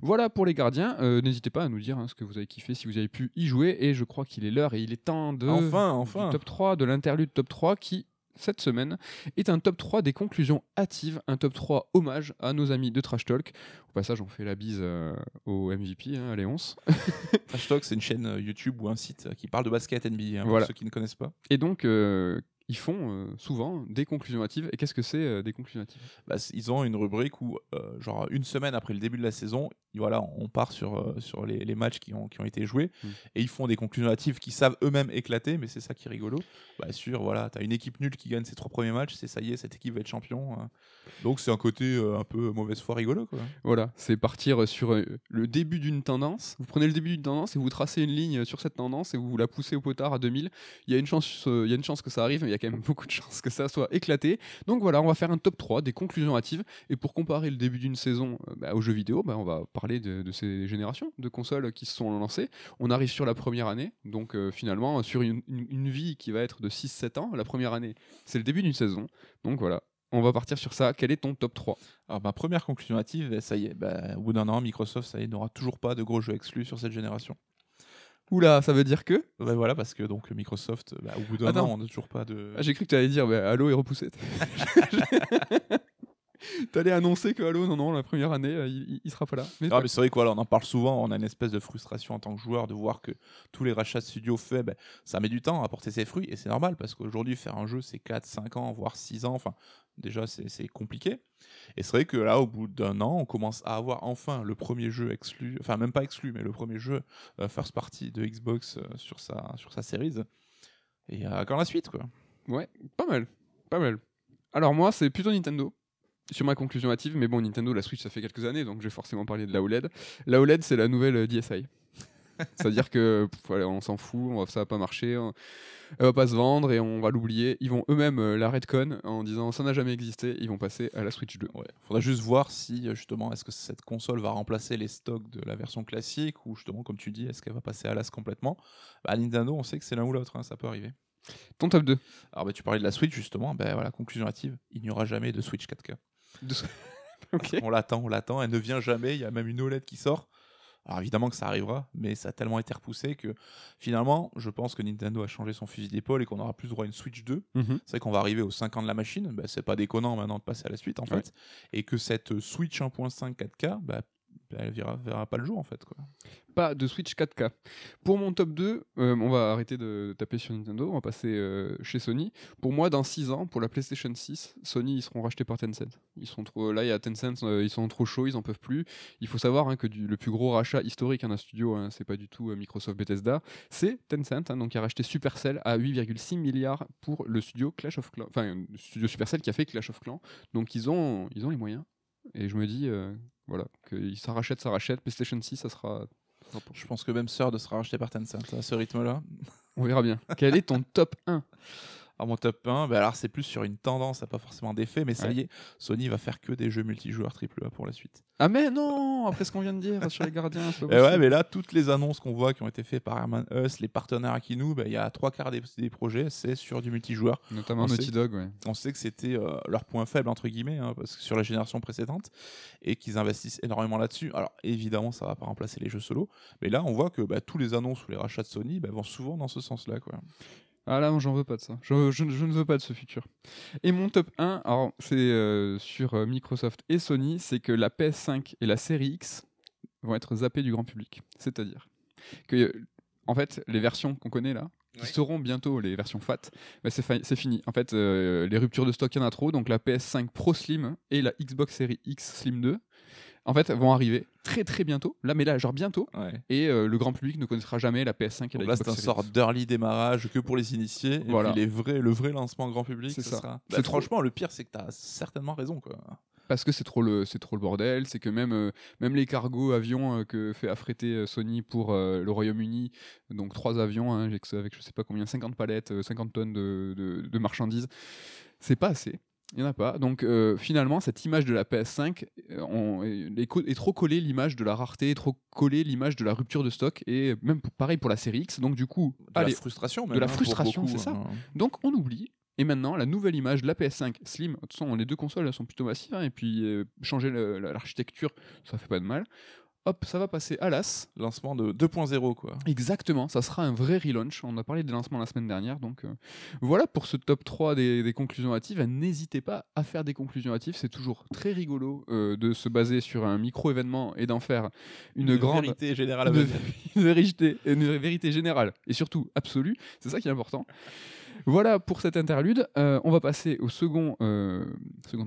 Voilà pour les gardiens. Euh, N'hésitez pas à nous dire hein, ce que vous avez kiffé, si vous avez pu y jouer. Et je crois qu'il est l'heure et il est temps de Enfin, du enfin. top 3 de l'interlude top 3 qui cette semaine est un top 3 des conclusions hâtives, un top 3 hommage à nos amis de Trash Talk. Au passage, on fait la bise euh, au MVP, hein, à Léonce. Trash Talk, c'est une chaîne euh, YouTube ou un site qui parle de basket NBA, hein, Voilà. pour ceux qui ne connaissent pas. Et donc, euh, ils font euh, souvent des conclusions hâtives. Et qu'est-ce que c'est euh, des conclusions hâtives bah, ils ont une rubrique où, euh, genre, une semaine après le début de la saison, voilà, on part sur, sur les, les matchs qui ont, qui ont été joués Mm. et ils font des conclusions hâtives qui savent eux-mêmes éclater, mais c'est ça qui est rigolo. Bah, sûr, voilà, t'as une équipe nulle qui gagne ses trois premiers matchs, c'est ça y est, cette équipe va être champion. hein. Donc c'est un côté un peu mauvaise foi rigolo, quoi. Voilà, c'est partir sur le début d'une tendance. Vous prenez le début d'une tendance et vous tracez une ligne sur cette tendance et vous la poussez au potard à 2000. Il y a une chance, il y a une chance que ça arrive, mais y a quand même beaucoup de chances que ça soit éclaté. Donc voilà, on va faire un top 3 des conclusions hâtives. Et pour comparer le début d'une saison euh, bah, aux jeux vidéo, bah, on va parler de, ces générations de consoles qui se sont lancées. On arrive sur la première année, donc euh, finalement sur une vie qui va être de 6-7 ans. La première année, c'est le début d'une saison. Donc voilà. On va partir sur ça. Quel est ton top 3 Alors ma première conclusion hâtive, ça y est, bah, au bout d'un an, Microsoft, ça y est, n'aura toujours pas de gros jeux exclus sur cette génération. Oula, ça veut dire que Ouais, voilà, parce que donc Microsoft, bah, au bout d'un an, on n'a toujours pas de. Ah, J'ai cru que tu allais dire bah, Halo est repoussé. T'allais annoncer que Halo, non, non, la première année, euh, il, il- sera pas là. Mais Ah, mais c'est vrai quoi, on en parle souvent, on a une espèce de frustration en tant que joueur de voir que tous les rachats de studios faits, ben, ça met du temps à porter ses fruits, et c'est normal, parce qu'aujourd'hui, faire un jeu, c'est 4, 5 ans, voire 6 ans, enfin, déjà, c'est c'est compliqué. Et c'est vrai que là, au bout d'un an, on commence à avoir enfin le premier jeu exclu, enfin, même pas exclu, mais le premier jeu euh, first party de Xbox euh, sur, sa, sur sa série. Et euh, quand la suite, quoi. ouais, pas mal, pas mal. Alors moi, c'est plutôt Nintendo. Sur ma conclusion hâtive, mais bon, Nintendo, la Switch, ça fait quelques années, donc je vais forcément parler de la OLED. La OLED, c'est la nouvelle euh, DSi. C'est-à-dire que pff, allez, on s'en fout, on va- ça va pas marcher, on- elle va pas se vendre et on va l'oublier. Ils vont eux-mêmes euh, la redcon en disant ça n'a jamais existé. Ils vont passer à la Switch 2. Ouais. Faudra juste voir si euh, justement est-ce que cette console va remplacer les stocks de la version classique ou justement comme tu dis est-ce qu'elle va passer à l'as complètement? Bah, Nintendo on sait que c'est l'un ou l'autre, hein, ça peut arriver. Ton top 2 Alors bah, tu parlais de la Switch justement, ben voilà conclusion hâtive, il n'y aura jamais de Switch 4K. On l'attend, on l'attend, elle ne vient jamais, il y a même une OLED qui sort. Alors évidemment que ça arrivera, mais ça a tellement été repoussé que finalement, je pense que Nintendo a changé son fusil d'épaule et qu'on aura plus droit à une Switch 2. Mhm. C'est vrai qu'on va arriver aux 5 ans de la machine, bah, c'est pas déconnant maintenant de passer à la suite en fait. Et que cette Switch 1.5 4K, bah, elle verra, verra pas le jour en fait. Quoi. Pas de Switch 4K. Pour mon top 2, euh, on va arrêter de taper sur Nintendo, on va passer euh, chez Sony. Pour moi, dans 6 ans, pour la PlayStation 6, Sony, ils seront rachetés par Tencent. Ils sont trop, là, il y a Tencent, euh, ils sont trop chauds, ils en peuvent plus. Il faut savoir hein, que le plus gros rachat historique d'un studio, hein, c'est pas du tout Microsoft Bethesda, c'est Tencent, hein, donc qui a racheté Supercell à 8,6 milliards pour le studio Clash of Clans, enfin studio Supercell qui a fait Clash of Clans. Donc ils ont, ils ont les moyens. Et je me dis, voilà, que ça rachète, ça rachète. PlayStation 6, ça sera. Je pense que même Third sera racheté par Tencent à ce rythme-là. On verra bien. Quel est ton top 1 Alors mon top 1, bah, alors c'est plus sur une tendance, ça n'a pas forcément d'effet, mais ça Ouais. y est, Sony va faire que des jeux multijoueurs AAA pour la suite. Ah mais non Après ce qu'on vient de dire sur les gardiens, Et ouais, possible. mais là, toutes les annonces qu'on voit qui ont été faites par Herman Huss, les partenaires Akinou, bah, il y a trois quarts des, des projets, c'est sur du multijoueur. Notamment on Naughty sait- Dog, ouais. On sait que c'était euh, leur point faible, entre guillemets, hein, parce que sur la génération précédente, et qu'ils investissent énormément là-dessus. Alors évidemment, ça va pas remplacer les jeux solo, mais là, on voit que bah, tous les annonces ou les rachats de Sony bah, vont souvent dans ce sens-là. quoi. Ah là, j'en veux pas de ça. Je, je- je ne veux pas de ce futur. Et mon top 1, alors c'est euh, sur euh, Microsoft et Sony, c'est que la PS5 et la série X vont être zappées du grand public. C'est-à-dire que, en fait, les versions qu'on connaît là, qui Ouais. seront bientôt les versions FAT, bah, c'est fini. En fait, euh, les ruptures de stock, il y en a trop. Donc la PS5 Pro Slim et la Xbox Series X Slim 2, en fait, vont arriver très très bientôt. Là, mais là, genre bientôt. Ouais. Et euh, le grand public ne connaîtra jamais la PS5 et Donc la là, c'est un Series sort d'early démarrage que pour les initiés. Et Voilà. puis les vrais, le vrai lancement grand public, C'est ce ça. sera- C'est Bah, trop- franchement, le pire, c'est que tu as certainement raison. Quoi. parce que c'est trop le c'est trop le bordel c'est que même euh, même les cargos avions euh, que fait affréter euh, Sony pour euh, le Royaume-Uni donc trois avions hein, avec, avec je sais pas combien 50 palettes euh, 50 tonnes de, de- de marchandises c'est pas assez il n'y en a pas. Donc euh, finalement, cette image de la PS5 euh, on- est, trop collée l'image de la rareté, est trop collée l'image de la rupture de stock, et même pareil pour la série X. Donc du coup, De allez, la frustration, de même, la hein, frustration, c'est ça. hein. donc on oublie. Et maintenant, la nouvelle image de la PS5 Slim, de toute façon, les deux consoles elles sont plutôt massives, hein, et puis euh, changer l'architecture, ça fait pas de mal. Hop, ça va passer à l'AS. Lancement de 2.0, quoi. Exactement, ça sera un vrai relaunch. On a parlé des lancements la semaine dernière, donc euh, voilà pour ce top 3 des, des conclusions hâtives. N'hésitez pas à faire des conclusions hâtives, c'est toujours très rigolo euh, de se baser sur un micro-événement et d'en faire une, grande vérité générale à une, venir. une vérité, une vérité générale et surtout absolue. C'est ça qui est important. Voilà pour cette interlude. Euh, on va passer au second, euh,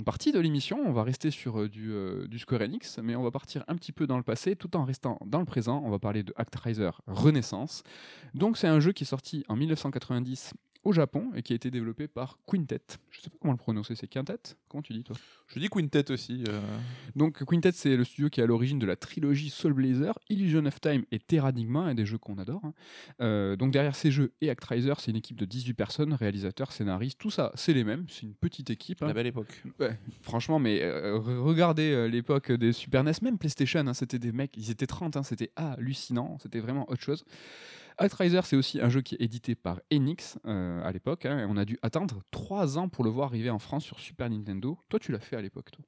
partie de l'émission. On va rester sur euh, du, euh, du Square Enix, mais on va partir un petit peu dans le passé tout en restant dans le présent. On va parler de Actraiser Renaissance. Donc c'est un jeu qui est sorti en 1990 au Japon et qui a été développé par Quintet. Je sais pas comment le prononcer, c'est Quintet? Comment tu dis toi? Je dis Quintet aussi. euh, donc Quintet, c'est le studio qui est à l'origine de la trilogie Soul Blazer, Illusion of Time et Terranigma, et des jeux qu'on adore. hein. Euh, donc derrière ces jeux et Actraiser, c'est une équipe de 18 personnes, réalisateurs, scénaristes, tout ça, c'est les mêmes, c'est une petite équipe. hein. La belle époque. Ouais, franchement, mais euh, re- regardez l'époque des Super NES, même PlayStation, hein, c'était des mecs, ils étaient 30, hein, c'était hallucinant, c'était vraiment autre chose. Actraiser, c'est aussi un jeu qui est édité par Enix euh, à l'époque, hein, et on a dû attendre 3 ans pour le voir arriver en France sur Super Nintendo. Toi, tu l'as fait à l'époque, toi?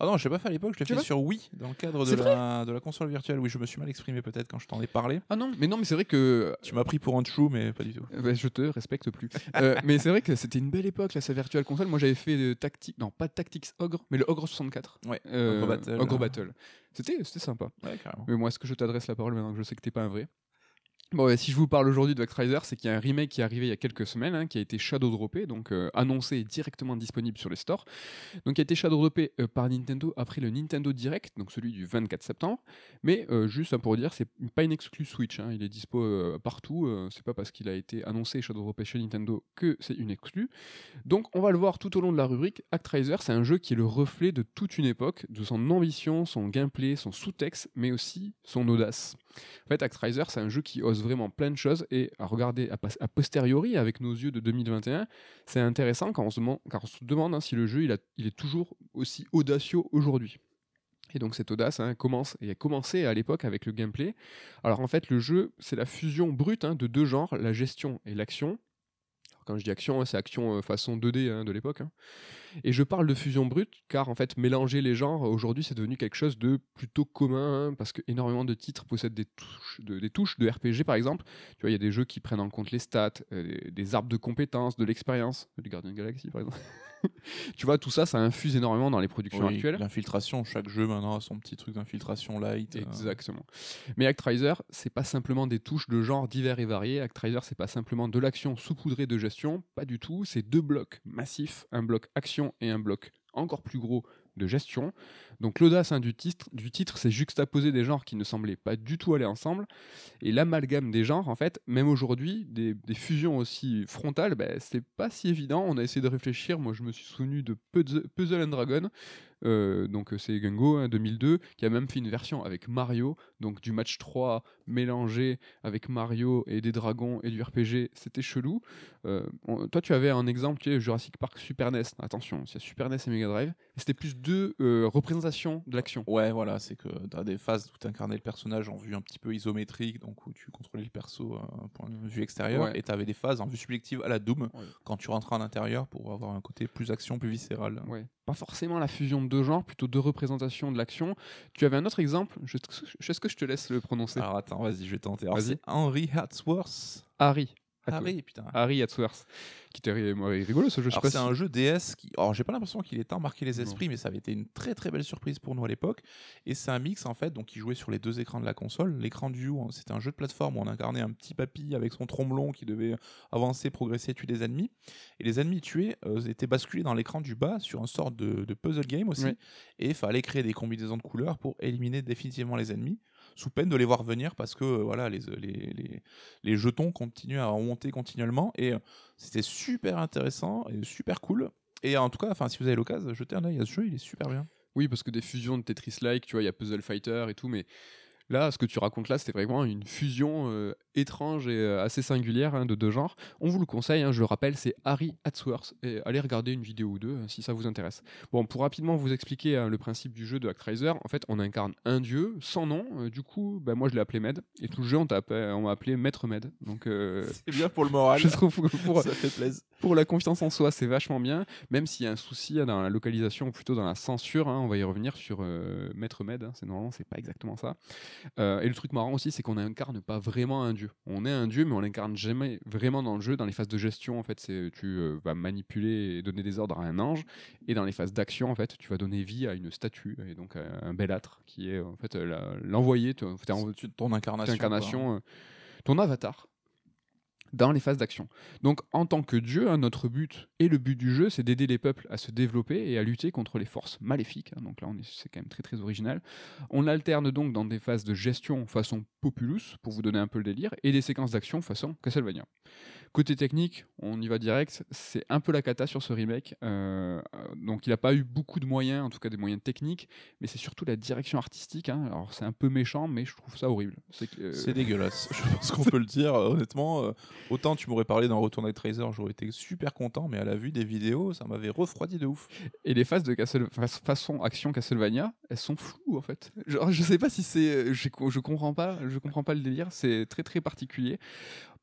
Ah non, je l'ai pas fait à l'époque, je l'ai fait sur Wii, dans le cadre de la, de la console virtuelle. Oui, je me suis mal exprimé peut-être quand je t'en ai parlé. Ah non, mais non, mais c'est vrai que Tu m'as pris pour un chou, mais pas du tout. Bah, je te respecte plus. Euh, mais c'est vrai que c'était une belle époque, là, sa Virtual Console. Moi, j'avais fait de Tactics, non, pas Tactics Ogre, mais le Ogre 64. Ouais, Euh, Ogre Battle. Ogre Battle. C'était, c'était sympa. Ouais, carrément. Mais moi, est-ce que je t'adresse la parole maintenant que je sais que t'es pas un vrai? Bon, si je vous parle aujourd'hui de Actraiser, c'est qu'il y a un remake qui est arrivé il y a quelques semaines, hein, qui a été shadow droppé, donc euh, annoncé et directement disponible sur les stores. Donc, qui a été shadow droppé euh, par Nintendo après le Nintendo Direct, donc celui du 24 septembre. Mais euh, juste hein, pour dire, c'est pas une exclu Switch, hein, il est dispo partout. c'est pas parce qu'il a été annoncé shadow droppé chez Nintendo que c'est une exclu. Donc, on va le voir tout au long de la rubrique. Actraiser, c'est un jeu qui est le reflet de toute une époque, de son ambition, son gameplay, son sous-texte, mais aussi son audace. En fait, Actraiser, c'est un jeu qui ose vraiment plein de choses et à regarder a, posteriori avec nos yeux de 2021, c'est intéressant quand on se demande, hein, si le jeu il, est toujours aussi audacieux aujourd'hui. Et donc cette audace hein, commence et a commencé à l'époque avec le gameplay. Alors en fait le jeu c'est la fusion brute hein, de deux genres, la gestion et l'action. Quand je dis action, c'est action euh, façon 2D de l'époque. Et je parle de fusion brute car en fait mélanger les genres aujourd'hui c'est devenu quelque chose de plutôt commun hein, parce que énormément de titres possèdent des touches de, des touches de RPG par exemple. Tu vois il y a des jeux qui prennent en compte les stats, euh, des arbres de compétences, de l'expérience, du Guardian Galaxy par exemple. tu vois, tout ça, ça infuse énormément dans les productions actuelles. L'infiltration, chaque jeu maintenant a son petit truc d'infiltration light. Euh. Exactement. Mais Actraiser, c'est pas simplement des touches de genre divers et variés. Actraiser, c'est pas simplement de l'action saupoudrée de gestion, pas du tout. C'est deux blocs massifs, un bloc action et un bloc encore plus gros de gestion. Donc l'audace hein, du titre, du titre c'est juxtaposer des genres qui ne semblaient pas du tout aller ensemble. Et l'amalgame des genres, en fait, même aujourd'hui, des, fusions aussi frontales, ben, c'est pas si évident. On a essayé de réfléchir. Moi, je me suis souvenu de Puzzle and Dragon, euh, donc euh, c'est Gungo 2002 hein, qui a même fait une version avec Mario, donc du match 3 mélangé avec Mario et des dragons et du RPG, c'était chelou. Euh, toi tu avais un exemple qui est Jurassic Park Super NES, attention, c'est Super NES et Mega Drive, c'était plus deux représentations de l'action. Ouais voilà, c'est que tu as des phases où tu incarnais le personnage en vue un petit peu isométrique, donc où tu contrôlais le perso un point de vue extérieur, et tu avais des phases en vue subjective à la Doom, quand tu rentrais en intérieur pour avoir un côté plus action, plus viscéral. Ouais. Pas forcément la fusion de deux genres, plutôt deux représentations de l'action. Tu avais un autre exemple, je, est-ce que je te laisse le prononcer? Alors attends, vas-y, je vais tenter. C'est Henry Hatsworth. Harry. Harry, putain. Harry Hatsworth qui était rigolo ce jeu. c'est un jeu DS qui. Alors, j'ai pas l'impression qu'il ait tant marqué les esprits, mais ça avait été une très très belle surprise pour nous à l'époque. Et c'est un mix en fait, donc qui jouait sur les deux écrans de la console. L'écran du haut, c'était un jeu de plateforme où on incarnait un petit papy avec son tromblon qui devait avancer, progresser, tuer des ennemis. Et les ennemis tués euh, étaient basculés dans l'écran du bas sur une sorte de, puzzle game aussi. Et il fallait créer des combinaisons de couleurs pour éliminer définitivement les ennemis sous peine de les voir venir parce que euh, voilà les, les, les, jetons continuent à remonter continuellement et euh, c'était super intéressant et super cool. Et en tout cas, enfin si vous avez l'occasion, jetez un œil à ce jeu, il est super bien. Oui, parce que des fusions de Tetris-like, tu vois, il y a Puzzle Fighter et tout, mais Là, ce que tu racontes là, c'était vraiment une fusion euh, étrange et euh, assez singulière hein, de deux genres. On vous le conseille, hein, je le rappelle, c'est Harry Hatsworth. Et allez regarder une vidéo ou deux euh, si ça vous intéresse. Bon, pour rapidement vous expliquer hein, le principe du jeu de Actraiser, en fait, on incarne un dieu sans nom. du coup, bah, moi je l'ai appelé Med. Et tout le jeu, on m'a appelé Maître Med. Donc, c'est bien pour le moral. Je trouve pour, ça fait plaisir. Pour la confiance en soi, c'est vachement bien. Même s'il y a un souci dans la localisation, ou plutôt dans la censure, on va y revenir sur Maître Med. c'est normalement, c'est pas exactement ça. Euh, et le truc marrant aussi, c'est qu'on n'incarne pas vraiment un dieu. On est un dieu, mais on n'incarne jamais vraiment dans le jeu. Dans les phases de gestion, en fait, c'est tu euh, vas manipuler et donner des ordres à un ange. Et dans les phases d'action, en fait, tu vas donner vie à une statue et donc un bel âtre qui est en fait l'envoyé, ton, ton incarnation, euh, ton avatar dans les phases d'action. Donc en tant que dieu, hein, notre but et le but du jeu, c'est d'aider les peuples à se développer et à lutter contre les forces maléfiques. Hein. donc là, c'est quand même très très original. On alterne donc dans des phases de gestion façon Populus, pour vous donner un peu le délire, et des séquences d'action façon Castlevania. Côté technique, on y va direct. C'est un peu la cata sur ce remake. Euh, donc il n'a pas eu beaucoup de moyens, en tout cas des moyens techniques, mais c'est surtout la direction artistique. Hein. Alors c'est un peu méchant, mais je trouve ça horrible. C'est euh, dégueulasse. je pense qu'on peut le dire. Honnêtement, euh, autant tu m'aurais parlé d'un retour Tracer, j'aurais été super content, mais à la vue des vidéos, ça m'avait refroidi de ouf. Et les phases de Castle... façon action Castlevania, elles sont floues en fait. Genre, je sais pas si c'est, je, je comprends pas, je comprends pas le délire. C'est très très particulier.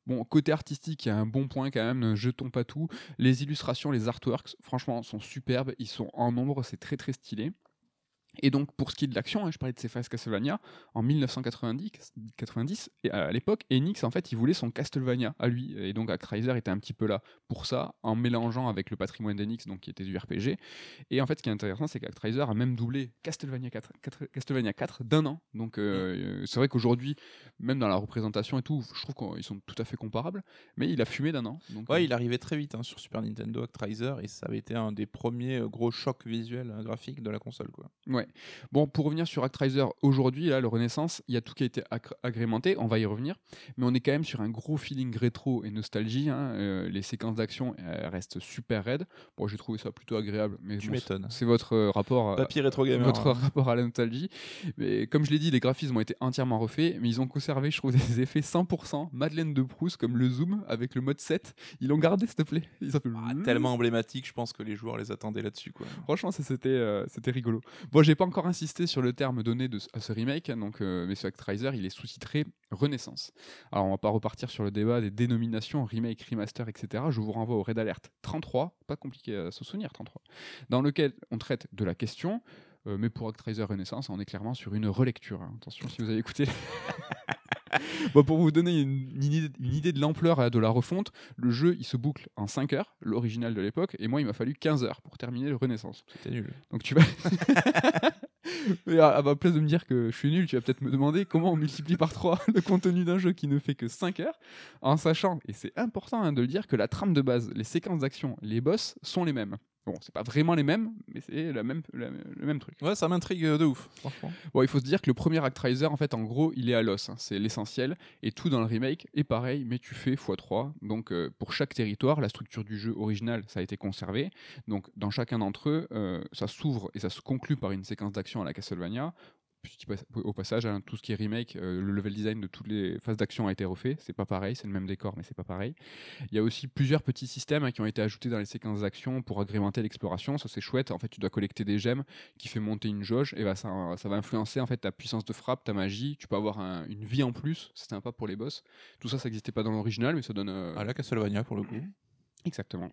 Bon, côté artistique, il y a un bon point quand même, ne jetons pas tout. Les illustrations, les artworks, franchement, sont superbes, ils sont en nombre, c'est très très stylé. Et donc, pour ce qui est de l'action, hein, je parlais de ces phases Castlevania, en 1990, 90, et à l'époque, Enix, en fait, il voulait son Castlevania à lui. Et donc, Actraiser était un petit peu là pour ça, en mélangeant avec le patrimoine d'Enix, donc qui était du RPG. Et en fait, ce qui est intéressant, c'est qu'Actraiser a même doublé Castlevania 4, 4 Castlevania 4 d'un an. Donc, euh, c'est vrai qu'aujourd'hui, même dans la représentation et tout, je trouve qu'ils sont tout à fait comparables, mais il a fumé d'un an. Donc, Ouais, euh, il arrivait très vite hein, sur Super Nintendo Actraiser et ça avait été un des premiers euh, gros chocs visuels euh, graphiques de la console. Quoi. Ouais. Bon, pour revenir sur Actraiser, aujourd'hui, là, le Renaissance, il y a tout qui a été agrémenté, on va y revenir, mais on est quand même sur un gros feeling rétro et nostalgie. hein, euh, les séquences d'action restent super raides. Bon, j'ai trouvé ça plutôt agréable, mais Tu bon, m'étonnes. c'est votre euh, rapport à, Papy rétro gamer. votre hein. rapport à la nostalgie. Mais comme je l'ai dit, les graphismes ont été entièrement refaits, mais ils ont conservé, je trouve, des effets 100% Madeleine de Proust, comme le zoom avec le mode 7. Ils l'ont gardé, s'il te plaît. Ils ont fait Ah, tellement emblématique, je pense que les joueurs les attendaient là-dessus. Quoi. Franchement, ça, c'était euh, c'était rigolo. Bon, j'ai pas encore insisté sur le terme donné à ce remake, hein, donc, euh, mais ce Actraiser, il est sous-titré Renaissance. Alors, on va pas repartir sur le débat des dénominations, remake, remaster, etc. Je vous renvoie au Red Alert 33, pas compliqué à se souvenir, 33, dans lequel on traite de la question. euh, mais pour Actraiser Renaissance, on est clairement sur une relecture. hein. Attention si vous avez écouté. Bon, pour vous donner une, une idée, une idée de l'ampleur euh, de la refonte, le jeu il se boucle en 5 heures, l'original de l'époque, et moi il m'a fallu 15 heures pour terminer le Renaissance. C'était nul. Donc tu vas. Mais à, à ma place de me dire que je suis nul, tu vas peut-être me demander comment on multiplie par 3 le contenu d'un jeu qui ne fait que 5 heures, en sachant, et c'est important hein, de le dire, que la trame de base, les séquences d'action, les boss sont les mêmes. Bon, c'est pas vraiment les mêmes, mais c'est la même, le même truc. Ouais, ça m'intrigue euh, de ouf, franchement. Bon, il faut se dire que le premier Actraiser, en fait, en gros, il est à l'os. hein, c'est l'essentiel. Et tout dans le remake est pareil, mais tu fais x3. Donc, euh, pour chaque territoire, la structure du jeu original, ça a été conservé. Donc, dans chacun d'entre eux, euh, ça s'ouvre et ça se conclut par une séquence d'action à la Castlevania. Au passage, hein, tout ce qui est remake, euh, le level design de toutes les phases d'action a été refait. C'est pas pareil, c'est le même décor, mais c'est pas pareil. Il y a aussi plusieurs petits systèmes hein, qui ont été ajoutés dans les séquences d'action pour agrémenter l'exploration. Ça, c'est chouette. En fait, tu dois collecter des gemmes qui fait monter une jauge et bah, ça, ça va influencer en fait ta puissance de frappe, ta magie. Tu peux avoir un- une vie en plus, c'est sympa pour les boss. Tout ça, ça n'existait pas dans l'original, mais ça donne. euh, À la Castlevania, pour le coup. Exactement.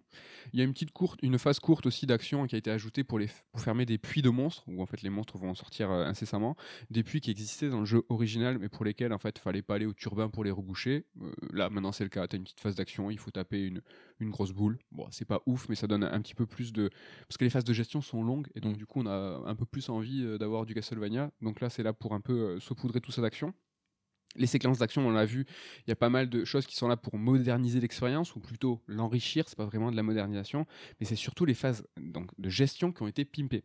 Il y a une petite courte, une phase courte aussi d'action qui a été ajoutée pour, les, pour fermer des puits de monstres, où en fait les monstres vont en sortir euh, incessamment. Des puits qui existaient dans le jeu original, mais pour lesquels en fait fallait pas aller au turbin pour les reboucher. Euh, là maintenant c'est le cas, tu as une petite phase d'action, il faut taper une, une grosse boule. Bon, c'est pas ouf, mais ça donne un petit peu plus de. Parce que les phases de gestion sont longues, et donc du coup on a un peu plus envie euh, d'avoir du Castlevania. Donc là c'est là pour un peu saupoudrer tout ça d'action. Les séquences d'action, on l'a vu, il y a pas mal de choses qui sont là pour moderniser l'expérience, ou plutôt l'enrichir, c'est pas vraiment de la modernisation, mais c'est surtout les phases de gestion qui ont été pimpées.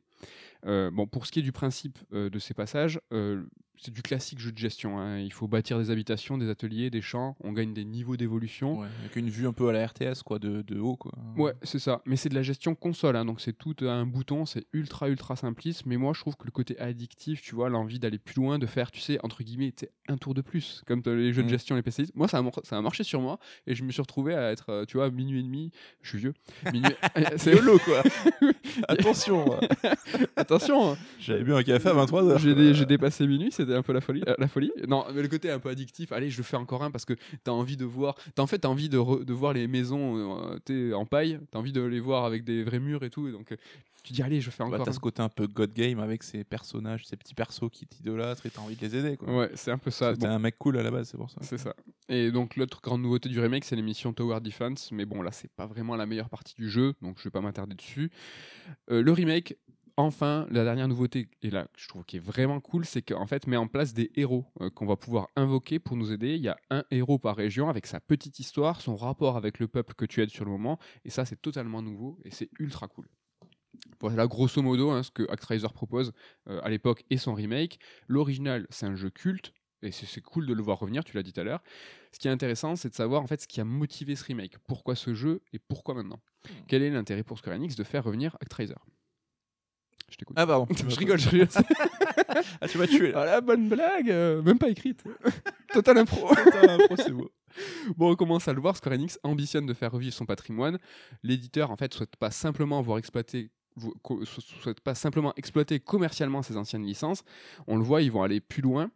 Euh, bon, pour ce qui est du principe euh, de ces passages, euh, c'est du classique jeu de gestion. hein. Il faut bâtir des habitations, des ateliers, des champs, on gagne des niveaux d'évolution. Ouais, avec une vue un peu à la RTS, quoi, de, de haut, quoi. Ouais, c'est ça. Mais c'est de la gestion console, hein, donc c'est tout à un bouton, c'est ultra ultra simpliste. Mais moi, je trouve que le côté addictif, tu vois, l'envie d'aller plus loin, de faire, tu sais, entre guillemets, un tour de plus, comme les jeux de Mm. gestion, les PC. Moi, ça a, mar- ça a marché sur moi, et je me suis retrouvé à être, tu vois, minuit et demi. Je suis vieux. Minuit... c'est YOLO, quoi. Attention, Attention, hein. j'avais bu un café à 23h. j'ai dé- j'ai dépassé minuit, c'était un peu la folie, euh, la folie. Non, mais le côté un peu addictif. Allez, je le fais encore un parce que t'as envie de voir. T'as en fait t'as envie de, re- de voir les maisons euh, t'es en paille. T'as envie de les voir avec des vrais murs et tout. Et donc euh, tu dis allez, je fais Bah, encore. t'as un. ce côté un peu God Game avec ces personnages, ces petits persos qui t'idolâtrent et t'as envie de les aider, quoi. Ouais, c'est un peu ça. Bon, un mec cool à la base, c'est pour ça. c'est ça. Et donc l'autre grande nouveauté du remake, c'est l'émission Tower Defense. Mais bon, là, c'est pas vraiment la meilleure partie du jeu, donc je vais pas m'attarder dessus. Euh, le remake. Enfin, la dernière nouveauté, et là, je trouve qui est vraiment cool, c'est qu'en fait, met en place des héros euh, qu'on va pouvoir invoquer pour nous aider. Il y a un héros par région avec sa petite histoire, son rapport avec le peuple que tu aides sur le moment, et ça, c'est totalement nouveau et c'est ultra cool. Voilà, grosso modo, hein, ce que Actraiser propose euh, à l'époque et son remake. L'original, c'est un jeu culte, et c'est c'est cool de le voir revenir, tu l'as dit tout à l'heure. Ce qui est intéressant, c'est de savoir en fait ce qui a motivé ce remake. Pourquoi ce jeu et pourquoi maintenant? Quel est l'intérêt pour Square Enix de faire revenir Actraiser? Je t'écoute. Ah, pardon. je rigole, je rigole. Ah, tu m'as tué, là. Ah, la bonne blague, euh, même pas écrite. Total impro. c'est beau. Bon, on commence à le voir, Square Enix ambitionne de faire revivre son patrimoine. L'éditeur, en fait, souhaite pas simplement voir exploiter souhaite pas simplement exploiter commercialement ses anciennes licences. On le voit, ils vont aller plus loin.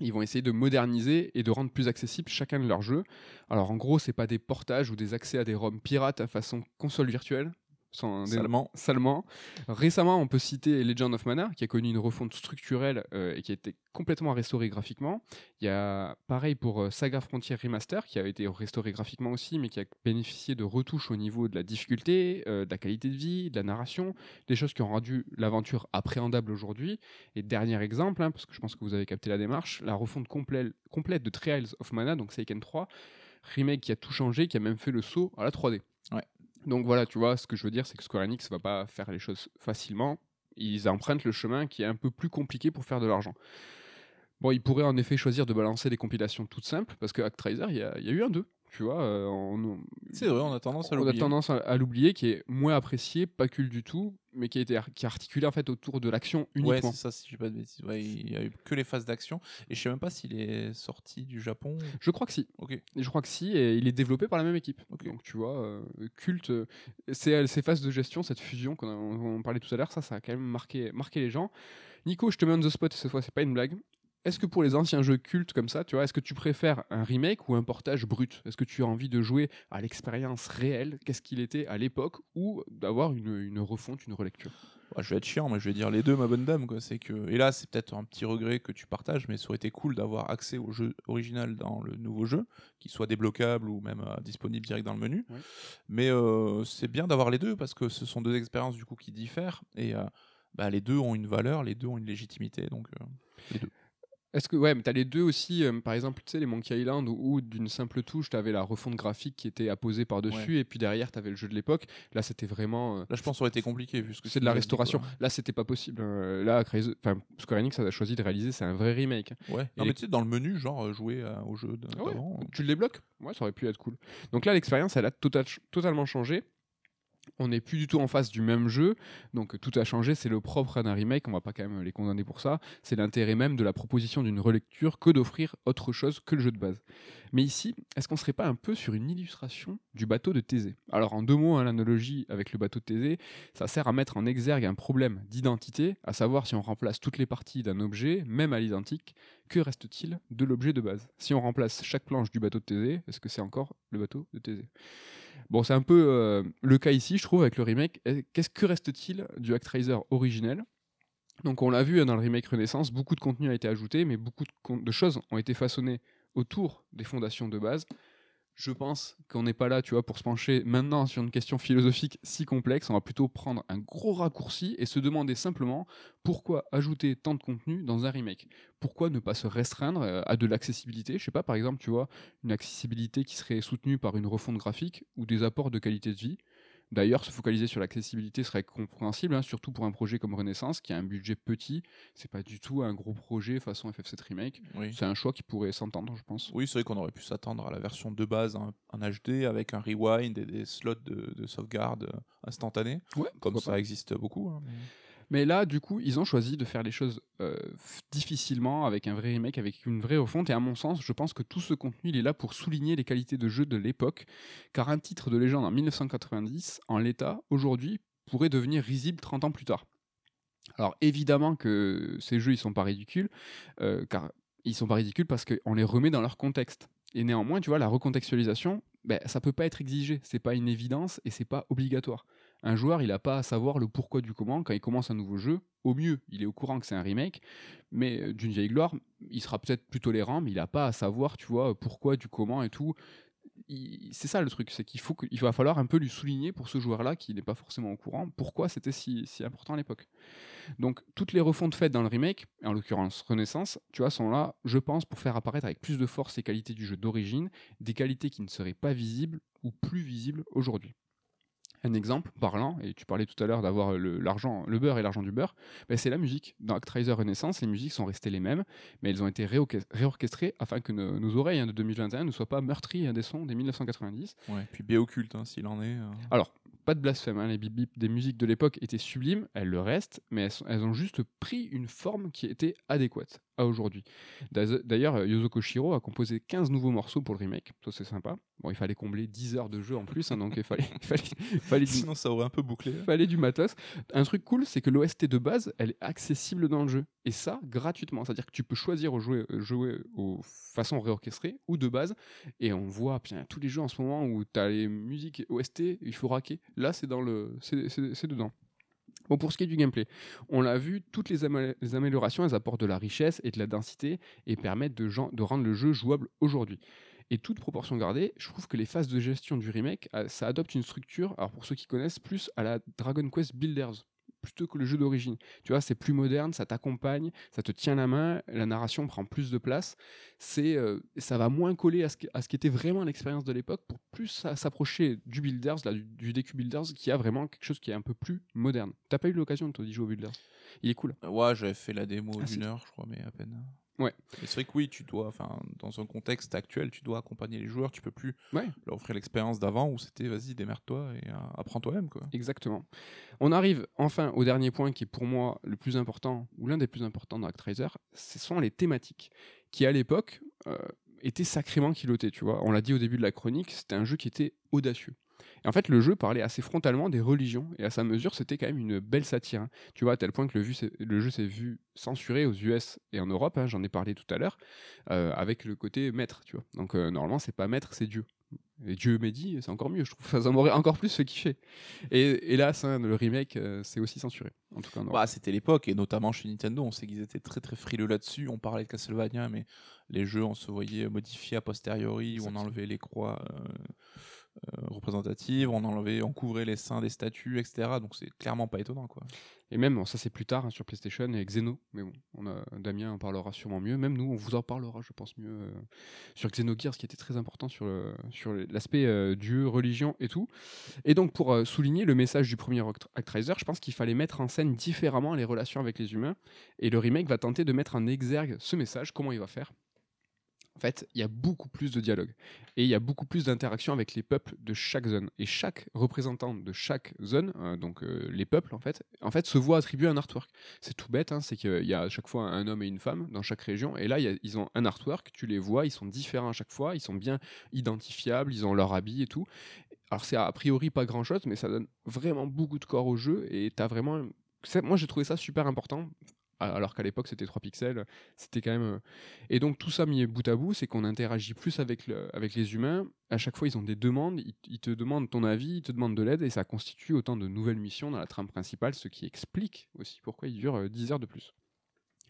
Ils vont essayer de moderniser et de rendre plus accessible chacun de leurs jeux. Alors en gros, c'est pas des portages ou des accès à des ROM pirates à façon console virtuelle. Salement. salement. Récemment, on peut citer Legend of Mana, qui a connu une refonte structurelle euh, et qui a été complètement restaurée graphiquement. Il y a pareil pour euh, Saga Frontier Remaster, qui a été restauré graphiquement aussi, mais qui a bénéficié de retouches au niveau de la difficulté, euh, de la qualité de vie, de la narration, des choses qui ont rendu l'aventure appréhendable aujourd'hui. Et dernier exemple, hein, parce que je pense que vous avez capté la démarche, la refonte complète, complète de Trials of Mana, donc Seiken 3, remake qui a tout changé, qui a même fait le saut à la 3D. Ouais. Donc voilà, tu vois, ce que je veux dire, c'est que Square Enix va pas faire les choses facilement. Ils empruntent le chemin qui est un peu plus compliqué pour faire de l'argent. Bon, ils pourraient en effet choisir de balancer des compilations toutes simples, parce que Actraiser, il y, y a eu un 2. Tu vois, euh, on, C'est vrai, on a tendance à on a l'oublier. tendance à, à l'oublier, qui est moins apprécié, pas cool du tout, mais qui a été ar- qui est articulé en fait autour de l'action Ouais, uniquement. c'est ça, si dis pas de bêtises. Ouais, il y a eu que les phases d'action. Et je sais même pas s'il est sorti du Japon. je crois que si. Ok. Et je crois que si, et il est développé par la même équipe. Ok. Donc tu vois, euh, culte, euh, c'est ces phases de gestion, cette fusion qu'on a- on, on parlait tout à l'heure, ça, ça a quand même marqué, marqué les gens. Nico, je te mets on the spot cette fois, c'est pas une blague. Est-ce que pour les anciens jeux cultes comme ça, tu vois, est-ce que tu préfères un remake ou un portage brut? Est-ce que tu as envie de jouer à l'expérience réelle, qu'est-ce qu'il était à l'époque, ou d'avoir une, une refonte, une relecture? Ouais, je vais être chiant, mais je vais dire les deux, ma bonne dame. Quoi. C'est que... Et là, c'est peut-être un petit regret que tu partages, mais ça aurait été cool d'avoir accès au jeu original dans le nouveau jeu, qu'il soit débloquable ou même euh, disponible direct dans le menu. Ouais. Mais euh, c'est bien d'avoir les deux parce que ce sont deux expériences du coup qui diffèrent et euh, bah, les deux ont une valeur, les deux ont une légitimité. Donc, les deux. Est-ce que ouais, mais t'as les deux aussi, euh, par exemple, tu sais, les Monkey Island où, où d'une simple touche, t'avais la refonte graphique qui était apposée par-dessus, et puis derrière, t'avais le jeu de l'époque. Là, c'était vraiment. euh, Là, je pense que ça aurait été compliqué vu que c'est de la dit, restauration. quoi. Là, c'était pas possible. Euh, là, Crazy- enfin, Square Enix a choisi de réaliser, c'est un vrai remake. hein. Ouais. Non, mais tu sais, dans le menu, genre euh, jouer au jeu Ah ouais. Tu le débloques? Ouais, ça aurait pu être cool. Donc là, l'expérience, elle a total- totalement changé. On n'est plus du tout en face du même jeu, donc tout a changé. C'est le propre d'un remake, on va pas quand même les condamner pour ça. C'est l'intérêt même de la proposition d'une relecture que d'offrir autre chose que le jeu de base. Mais ici, est-ce qu'on serait pas un peu sur une illustration du bateau de Thésée? Alors en deux mots, hein, l'analogie avec le bateau de Thésée, ça sert à mettre en exergue un problème d'identité, à savoir si on remplace toutes les parties d'un objet, même à l'identique, que reste-t-il de l'objet de base? Si on remplace chaque planche du bateau de Thésée, est-ce que c'est encore le bateau de Thésée? Bon, c'est un peu euh, le cas ici, je trouve, avec le remake. Qu'est-ce que reste-t-il du Actraiser originel? Donc, on l'a vu hein, dans le remake Renaissance, beaucoup de contenu a été ajouté, mais beaucoup de choses ont été façonnées autour des fondations de base. Je pense qu'on n'est pas là, tu vois, pour se pencher maintenant sur une question philosophique si complexe. On va plutôt prendre un gros raccourci et se demander simplement pourquoi ajouter tant de contenu dans un remake Pourquoi ne pas se restreindre euh, à de l'accessibilité? Je sais pas, par exemple, tu vois, une accessibilité qui serait soutenue par une refonte graphique ou des apports de qualité de vie. D'ailleurs, se focaliser sur l'accessibilité serait compréhensible, hein, surtout pour un projet comme Renaissance qui a un budget petit. C'est pas du tout un gros projet façon FF7 Remake. Oui. C'est un choix qui pourrait s'entendre, je pense. Oui, c'est vrai qu'on aurait pu s'attendre à la version de base en, en HD avec un rewind et des slots de, de sauvegarde euh, instantanés, Ouais, comme ça pas. existe beaucoup. hein, mais- Mais là, du coup, ils ont choisi de faire les choses euh, difficilement, avec un vrai remake, avec une vraie refonte. Et à mon sens, je pense que tout ce contenu, il est là pour souligner les qualités de jeu de l'époque. Car un titre de légende en 1990, en l'état, aujourd'hui, pourrait devenir risible 30 ans plus tard. Alors évidemment que ces jeux, ils sont pas ridicules, euh, car ils sont pas ridicules parce qu'on les remet dans leur contexte. Et néanmoins, tu vois, la recontextualisation, ben, ça peut pas être exigé, c'est pas une évidence et c'est pas obligatoire. Un joueur, il n'a pas à savoir le pourquoi du comment quand il commence un nouveau jeu. Au mieux, il est au courant que c'est un remake, mais euh, d'une vieille gloire, il sera peut-être plus tolérant, mais il n'a pas à savoir, tu vois, pourquoi du comment et tout. C'est ça le truc, c'est qu'il faut que- il va falloir un peu lui souligner pour ce joueur-là qui n'est pas forcément au courant pourquoi c'était si, si important à l'époque. Donc toutes les refontes faites dans le remake, en l'occurrence Renaissance, tu vois, sont là, je pense, pour faire apparaître avec plus de force les qualités du jeu d'origine, des qualités qui ne seraient pas visibles ou plus visibles aujourd'hui. Un exemple parlant, et tu parlais tout à l'heure d'avoir le, l'argent, le beurre et l'argent du beurre, ben, c'est la musique. Dans Actraiser Renaissance, les musiques sont restées les mêmes, mais elles ont été réorches- réorchestrées afin que nos, nos oreilles hein, de 2021 ne soient pas meurtries hein, des sons des 1990. Ouais, puis Béocculte, hein, s'il en est. euh. Alors, pas de blasphème, les bip bip des musiques de l'époque étaient sublimes, elles le restent, mais elles, sont- elles ont juste pris une forme qui était adéquate. À aujourd'hui. D'ailleurs, euh, Yuzo Koshiro a composé 15 nouveaux morceaux pour le remake, ça c'est sympa. Bon, il fallait combler 10 heures de jeu en plus, hein, donc il fallait, il fallait, il fallait du, Sinon, ça aurait un peu bouclé. fallait du matos. Un truc cool, c'est que l'OST de base, elle est accessible dans le jeu. Et ça, gratuitement. C'est-à-dire que tu peux choisir jouer, euh, jouer aux façons réorchestrées ou de base. Et on voit bien, tous les jeux en ce moment où tu as les musiques OST, il faut raquer. Là, c'est dans le, c'est dedans. Bon, pour ce qui est du gameplay, on l'a vu, toutes les, améliorations, elles apportent de la richesse et de la densité et permettent de, de rendre le jeu jouable aujourd'hui. Et toute proportion gardée, je trouve que les phases de gestion du remake, euh, ça adopte une structure, alors pour ceux qui connaissent, plus à la Dragon Quest Builders, plutôt que le jeu d'origine. Tu vois, c'est plus moderne, ça t'accompagne, ça te tient la main, la narration prend plus de place, c'est, euh, ça va moins coller à ce, qui- à ce qui était vraiment l'expérience de l'époque pour plus sa- s'approcher du Builders, là, du, du DQ Builders, qui a vraiment quelque chose qui est un peu plus moderne. T'as pas eu l'occasion de te jouer au Builders? Il est cool. Ouais, j'avais fait la démo Ah, d'une heure, je crois, mais à peine. Ouais. C'est vrai que oui, tu dois, enfin, dans un contexte actuel, tu dois accompagner les joueurs. Tu peux plus Ouais. leur offrir l'expérience d'avant où c'était vas-y, démerde-toi et euh, apprends toi-même, quoi. Exactement. On arrive enfin au dernier point qui est pour moi le plus important, ou l'un des plus importants dans Actraiser, ce sont les thématiques, qui à l'époque euh, étaient sacrément kilotées, tu vois. On l'a dit au début de la chronique, c'était un jeu qui était audacieux. Et en fait, le jeu parlait assez frontalement des religions, et à sa mesure, c'était quand même une belle satire. hein. Tu vois, à tel point que le, vu s'est- le jeu s'est vu censuré aux US et en Europe, hein, j'en ai parlé tout à l'heure, euh, avec le côté maître, tu vois. Donc euh, normalement, c'est pas maître, c'est Dieu. Et Dieu m'ait dit, c'est encore mieux, je trouve. Ça m'aurait encore plus fait kiffer. Et hélas, hein, le remake, euh, c'est aussi censuré. En tout cas. Bah, c'était l'époque, et notamment chez Nintendo, on sait qu'ils étaient très très frileux là-dessus. On parlait de Castlevania, mais les jeux, on se voyait modifiés a posteriori, où on enlevait les croix euh, euh, représentatives, on enlevait, on couvrait les seins des statues, etc. Donc c'est clairement pas étonnant, quoi. Et même, ça c'est plus tard hein, sur PlayStation et Xeno, mais bon, on a, Damien en parlera sûrement mieux. Même nous, on vous en parlera, je pense, mieux euh, sur Xenogears, qui était très important sur, sur l'aspect euh, Dieu, religion et tout. Et donc, pour souligner le message du premier Act- Actraiser, je pense qu'il fallait mettre en scène différemment les relations avec les humains. Et le remake va tenter de mettre en exergue ce message. Comment il va faire? En fait, il y a beaucoup plus de dialogue et il y a beaucoup plus d'interaction avec les peuples de chaque zone. Et chaque représentant de chaque zone, euh, donc euh, les peuples en fait, en fait, se voit attribuer un artwork. C'est tout bête, hein, c'est qu'il y a à chaque fois un homme et une femme dans chaque région. Et là, ils ont un artwork, tu les vois, ils sont différents à chaque fois, ils sont bien identifiables, ils ont leur habit et tout. Alors c'est a priori pas grand chose, mais ça donne vraiment beaucoup de corps au jeu et t'as vraiment. c'est- Moi j'ai trouvé ça super important. Alors qu'à l'époque c'était 3 pixels, c'était quand même. euh, Et donc tout ça mis bout à bout, c'est qu'on interagit plus avec, le- avec les humains. À chaque fois ils ont des demandes, ils, te demandent ton avis, ils te demandent de l'aide et ça constitue autant de nouvelles missions dans la trame principale, ce qui explique aussi pourquoi il dure euh, 10 heures de plus.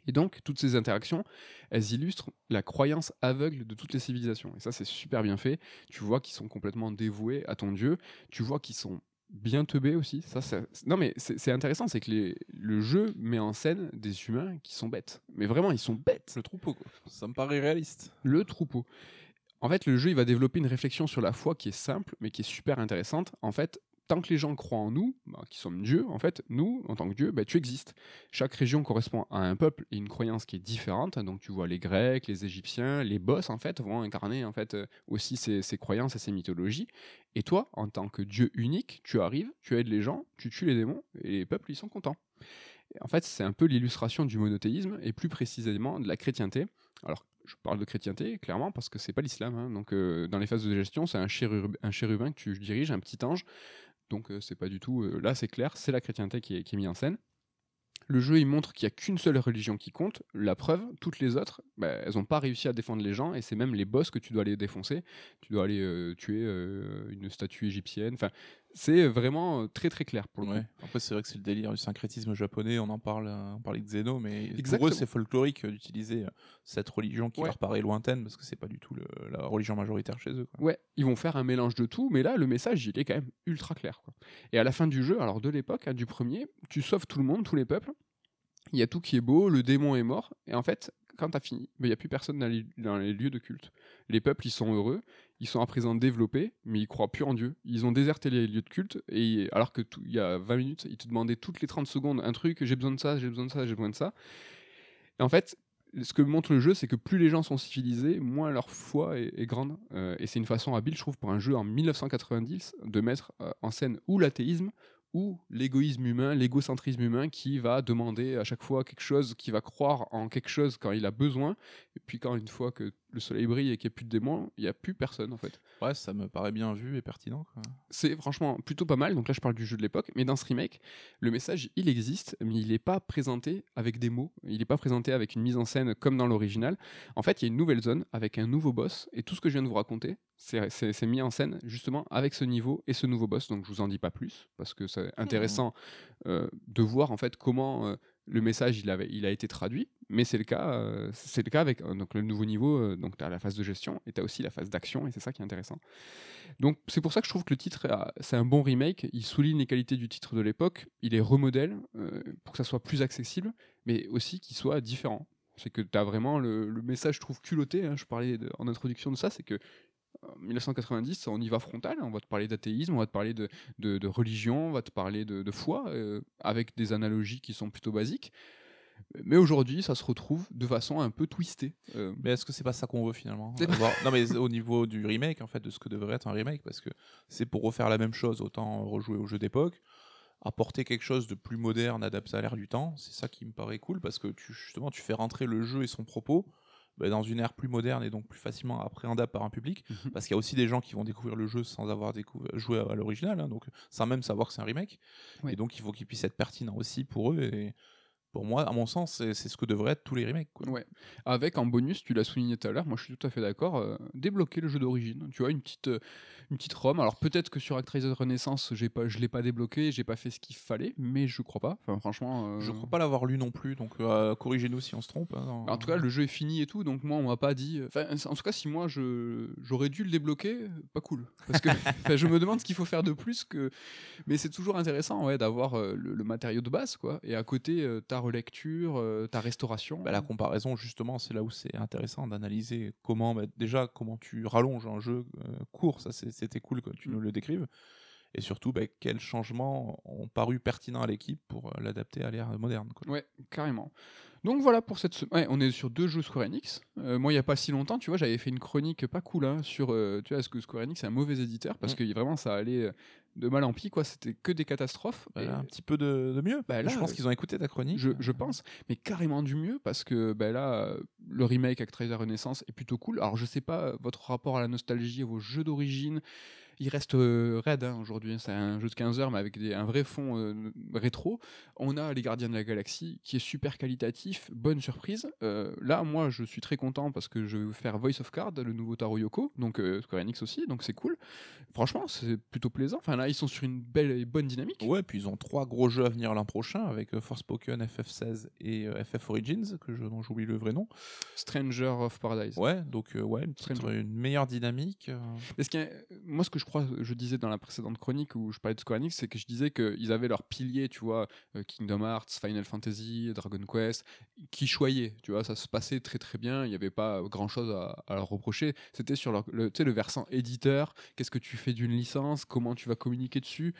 Et donc, toutes ces interactions, elles illustrent la croyance aveugle de toutes les civilisations. Et ça, c'est super bien fait. Tu vois qu'ils sont complètement dévoués à ton dieu. Tu vois qu'ils sont bien teubés aussi. Ça, ça- Non, mais c'est c'est intéressant, c'est que les- le jeu met en scène des humains qui sont bêtes. Mais vraiment, ils sont bêtes. Le troupeau, quoi. Ça me paraît réaliste. Le troupeau. En fait, le jeu, il va développer une réflexion sur la foi qui est simple, mais qui est super intéressante. En fait, tant que les gens croient en nous, bah, qui sommes Dieu, en fait, nous, en tant que Dieu, bah, tu existes. Chaque région correspond à un peuple et une croyance qui est différente. Donc, tu vois les Grecs, les Égyptiens, les boss, en fait, vont incarner en fait euh, aussi ces, ces croyances et ces mythologies. Et toi, en tant que Dieu unique, tu arrives, tu aides les gens, tu tues les démons et les peuples, ils sont contents. En fait, c'est un peu l'illustration du monothéisme et plus précisément de la chrétienté. Alors, je parle de chrétienté, clairement, parce que c'est pas l'islam. hein. Donc, euh, dans les phases de gestion, c'est un chérubin que tu diriges, un petit ange. Donc, euh, c'est pas du tout. euh, là, c'est clair, c'est la chrétienté qui est, qui est mise en scène. Le jeu, il montre qu'il n'y a qu'une seule religion qui compte. La preuve, toutes les autres, bah, elles n'ont pas réussi à défendre les gens, et c'est même les boss que tu dois aller défoncer. Tu dois aller euh, tuer une statue égyptienne. Enfin, c'est vraiment euh, très très clair pour le coup. Ouais. Après, c'est vrai que c'est le délire du syncrétisme japonais. On en parle, euh, on parlait de Xeno, mais pour Exactement. eux, c'est folklorique euh, d'utiliser cette religion qui Ouais. leur paraît lointaine parce que c'est pas du tout le- la religion majoritaire chez eux. quoi. Ouais, ils vont faire un mélange de tout, mais là, le message, il est quand même ultra clair. quoi. Et à la fin du jeu, alors de l'époque, hein, du premier, tu sauves tout le monde, tous les peuples. Il y a tout qui est beau, le démon est mort, et en fait, quand t'as fini, il n'y a plus personne dans les, lieux de culte. Les peuples, ils sont heureux, ils sont à présent développés, mais ils croient plus en Dieu. Ils ont déserté les lieux de culte, et alors que il y a 20 minutes, ils te demandaient toutes les 30 secondes un truc, j'ai besoin de ça, j'ai besoin de ça, j'ai besoin de ça. Et en fait, ce que montre le jeu, c'est que plus les gens sont civilisés, moins leur foi est, est grande. Euh, et c'est une façon habile, je trouve, pour un jeu en 1990 de mettre euh, en scène ou l'athéisme ou l'égoïsme humain, l'égocentrisme humain qui va demander à chaque fois quelque chose, qui va croire en quelque chose quand il a besoin, et puis quand une fois que le soleil brille et qu'il n'y a plus de démons, il n'y a plus personne en fait. Ouais, ça me paraît bien vu et pertinent. C'est franchement plutôt pas mal, donc là je parle du jeu de l'époque, mais dans ce remake, le message il existe, mais il n'est pas présenté avec des mots, il n'est pas présenté avec une mise en scène comme dans l'original. En fait, il y a une nouvelle zone avec un nouveau boss, et tout ce que je viens de vous raconter, c'est- mis en scène justement avec ce niveau et ce nouveau boss, donc je vous en dis pas plus, parce que c'est intéressant euh, de voir en fait comment euh, le message il, a été traduit, mais c'est le cas, euh, c'est le cas avec euh, donc le nouveau niveau, euh, donc tu as la phase de gestion et tu as aussi la phase d'action, et c'est ça qui est intéressant. Donc c'est pour ça que je trouve que le titre, c'est un bon remake, il souligne les qualités du titre de l'époque, il est remodèle pour que ça soit plus accessible, mais aussi qu'il soit différent. C'est que tu as vraiment le, message, je trouve, culotté, hein, je parlais en introduction de ça, c'est que 1990, on y va frontal, on va te parler d'athéisme, on va te parler de, de, de religion, on va te parler de, de foi, euh, avec des analogies qui sont plutôt basiques. Mais aujourd'hui, ça se retrouve de façon un peu twistée. Euh, Mais est-ce que c'est pas ça qu'on veut finalement? Non, mais au niveau du remake, en fait, de ce que devrait être un remake, parce que c'est pour refaire la même chose, autant rejouer au jeu d'époque, apporter quelque chose de plus moderne, adapté à l'ère du temps. C'est ça qui me paraît cool, parce que tu, justement, tu fais rentrer le jeu et son propos bah, dans une ère plus moderne et donc plus facilement appréhendable par un public. Mhm. Parce qu'il y a aussi des gens qui vont découvrir le jeu sans avoir joué à l'original, hein, donc sans même savoir que c'est un remake. Oui. Et donc il faut qu'il puisse être pertinent aussi pour eux. Et pour moi, à mon sens, c'est ce que devraient être tous les remakes. quoi. Ouais. Avec en bonus, tu l'as souligné tout à l'heure, moi je suis tout à fait d'accord, euh, débloquer le jeu d'origine. Tu vois, une petite, euh, une petite ROM. Alors peut-être que sur Actraiser Renaissance, j'ai pas, je l'ai pas débloqué, j'ai pas fait ce qu'il fallait, mais je crois pas. Enfin, franchement. euh, Je crois pas l'avoir lu non plus, donc corrigez-nous si on se trompe. hein, En tout cas, le jeu est fini et tout, donc moi, on m'a pas dit. Enfin, en tout cas, si moi, je j'aurais dû le débloquer, pas cool. Parce que je me demande ce qu'il faut faire de plus que. Mais c'est toujours intéressant, ouais, d'avoir le, le matériau de base, quoi. Et à côté, euh, ta relecture, euh, ta restauration. Bah, la comparaison, justement, c'est là où c'est intéressant d'analyser comment, bah, déjà, comment tu rallonges un jeu euh, court, ça c'était cool que tu Mm. nous le décrives. Et surtout, bah, quels changements ont paru pertinents à l'équipe pour euh, l'adapter à l'ère moderne. quoi. Ouais, carrément. Donc voilà pour cette semaine. Ouais, on est sur deux jeux Square Enix. Euh, moi, il y a pas si longtemps, tu vois, j'avais fait une chronique pas cool hein, sur, euh, tu vois, est-ce que Square Enix est un mauvais éditeur? Parce Mm. que vraiment ça allait de mal en pis, quoi. C'était que des catastrophes. Bah, Et- un petit peu de, de mieux. Bah, là, je pense qu'ils ont écouté ta chronique. Je, je pense, mais carrément du mieux parce que ben là, euh, le remake Actraiser Renaissance est plutôt cool. Alors je sais pas euh, votre rapport à la nostalgie, à vos jeux d'origine. Il reste euh, raide hein, aujourd'hui, c'est un jeu de 15 heures mais avec des- un vrai fond euh, rétro. On a Les Gardiens de la Galaxie qui est super qualitatif, bonne surprise. Euh, là, moi je suis très content parce que je vais faire Voice of Card, le nouveau Taro Yoko, donc Square Enix aussi, donc c'est cool. Franchement, c'est plutôt plaisant. Enfin là, ils sont sur une belle et bonne dynamique. Ouais, puis ils ont trois gros jeux à venir l'an prochain avec euh, Forspoken, FF16 et FF Origins, que je, dont j'oublie le vrai nom. Stranger of Paradise. Ouais, donc ouais, une, petite- une meilleure dynamique. Parce que, moi, ce que je crois, je disais dans la précédente chronique où je parlais de Square Enix, c'est que je disais qu'ils avaient leurs piliers, tu vois, euh, Kingdom Hearts, Final Fantasy, Dragon Quest, qui choyaient, tu vois, ça se passait très très bien, il n'y avait pas grand chose à, leur reprocher. C'était sur le, versant éditeur, qu'est-ce que tu fais d'une licence, comment tu vas communiquer dessus.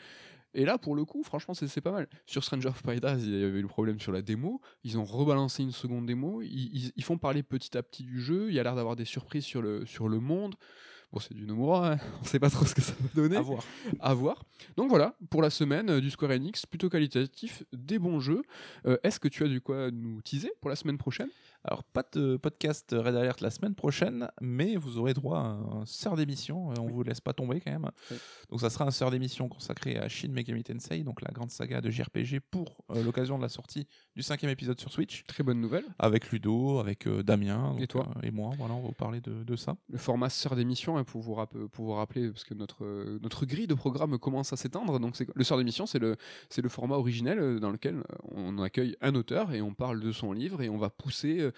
Et là, pour le coup, franchement, c'est pas mal. Sur Stranger of Paradise, il y avait le problème sur la démo. Ils ont rebalancé une seconde démo. Ils, ils- ils font parler petit à petit du jeu. Il y a l'air d'avoir des surprises sur le, sur le monde. Bon, c'est du Nomura, hein. on sait pas trop ce que ça va donner. à voir. À voir. Donc voilà, pour la semaine euh, du Square Enix, plutôt qualitatif, des bons jeux. Euh, Est-ce que tu as du quoi nous teaser pour la semaine prochaine? Alors, pas de podcast Red Alert la semaine prochaine, mais vous aurez droit à un sœur d'émission. On vous laisse pas tomber quand même. Oui. Donc, ça sera un sœur d'émission consacré à Shin Megami Tensei, donc la grande saga de JRPG pour euh, l'occasion de la sortie du cinquième épisode sur Switch. Très bonne nouvelle. Avec Ludo, avec euh, Damien Et toi euh, et moi. Voilà, on va vous parler de, de ça. Le format sœur d'émission, hein, pour, vous rapp- pour vous rappeler, parce que notre, notre grille de programme commence à s'étendre. Donc le sœur d'émission, c'est le, le format originel dans lequel on accueille un auteur et on parle de son livre et on va pousser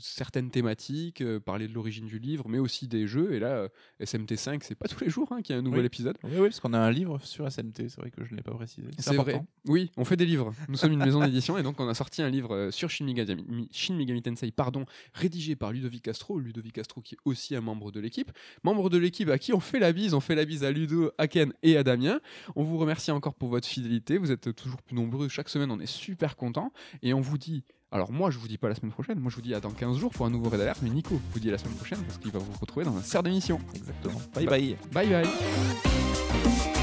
certaines thématiques, euh, parler de l'origine du livre, mais aussi des jeux. Et là, euh, SMT5, c'est pas tous les jours hein, qu'il y a un nouvel Oui. épisode. Oui, oui, parce qu'on a un livre sur SMT, c'est vrai que je ne l'ai pas précisé. C'est vrai. Oui, on fait des livres. Nous sommes une maison d'édition et donc on a sorti un livre euh, sur Shin Megami, Mi- Shin Megami Tensei, pardon, rédigé par Ludovic Castro. Ludovic Castro qui est aussi un membre de l'équipe. Membre de l'équipe à qui on fait la bise. On fait la bise à Ludo, à Ken et à Damien. On vous remercie encore pour votre fidélité. Vous êtes toujours plus nombreux. Chaque semaine, on est super contents. Et on vous dit. Alors moi je vous dis pas la semaine prochaine, moi je vous dis à dans 15 jours pour un nouveau Red Alert, mais Nico vous dit la semaine prochaine parce qu'il va vous retrouver dans un cerf d'émission. Exactement. Bye bye. Bye bye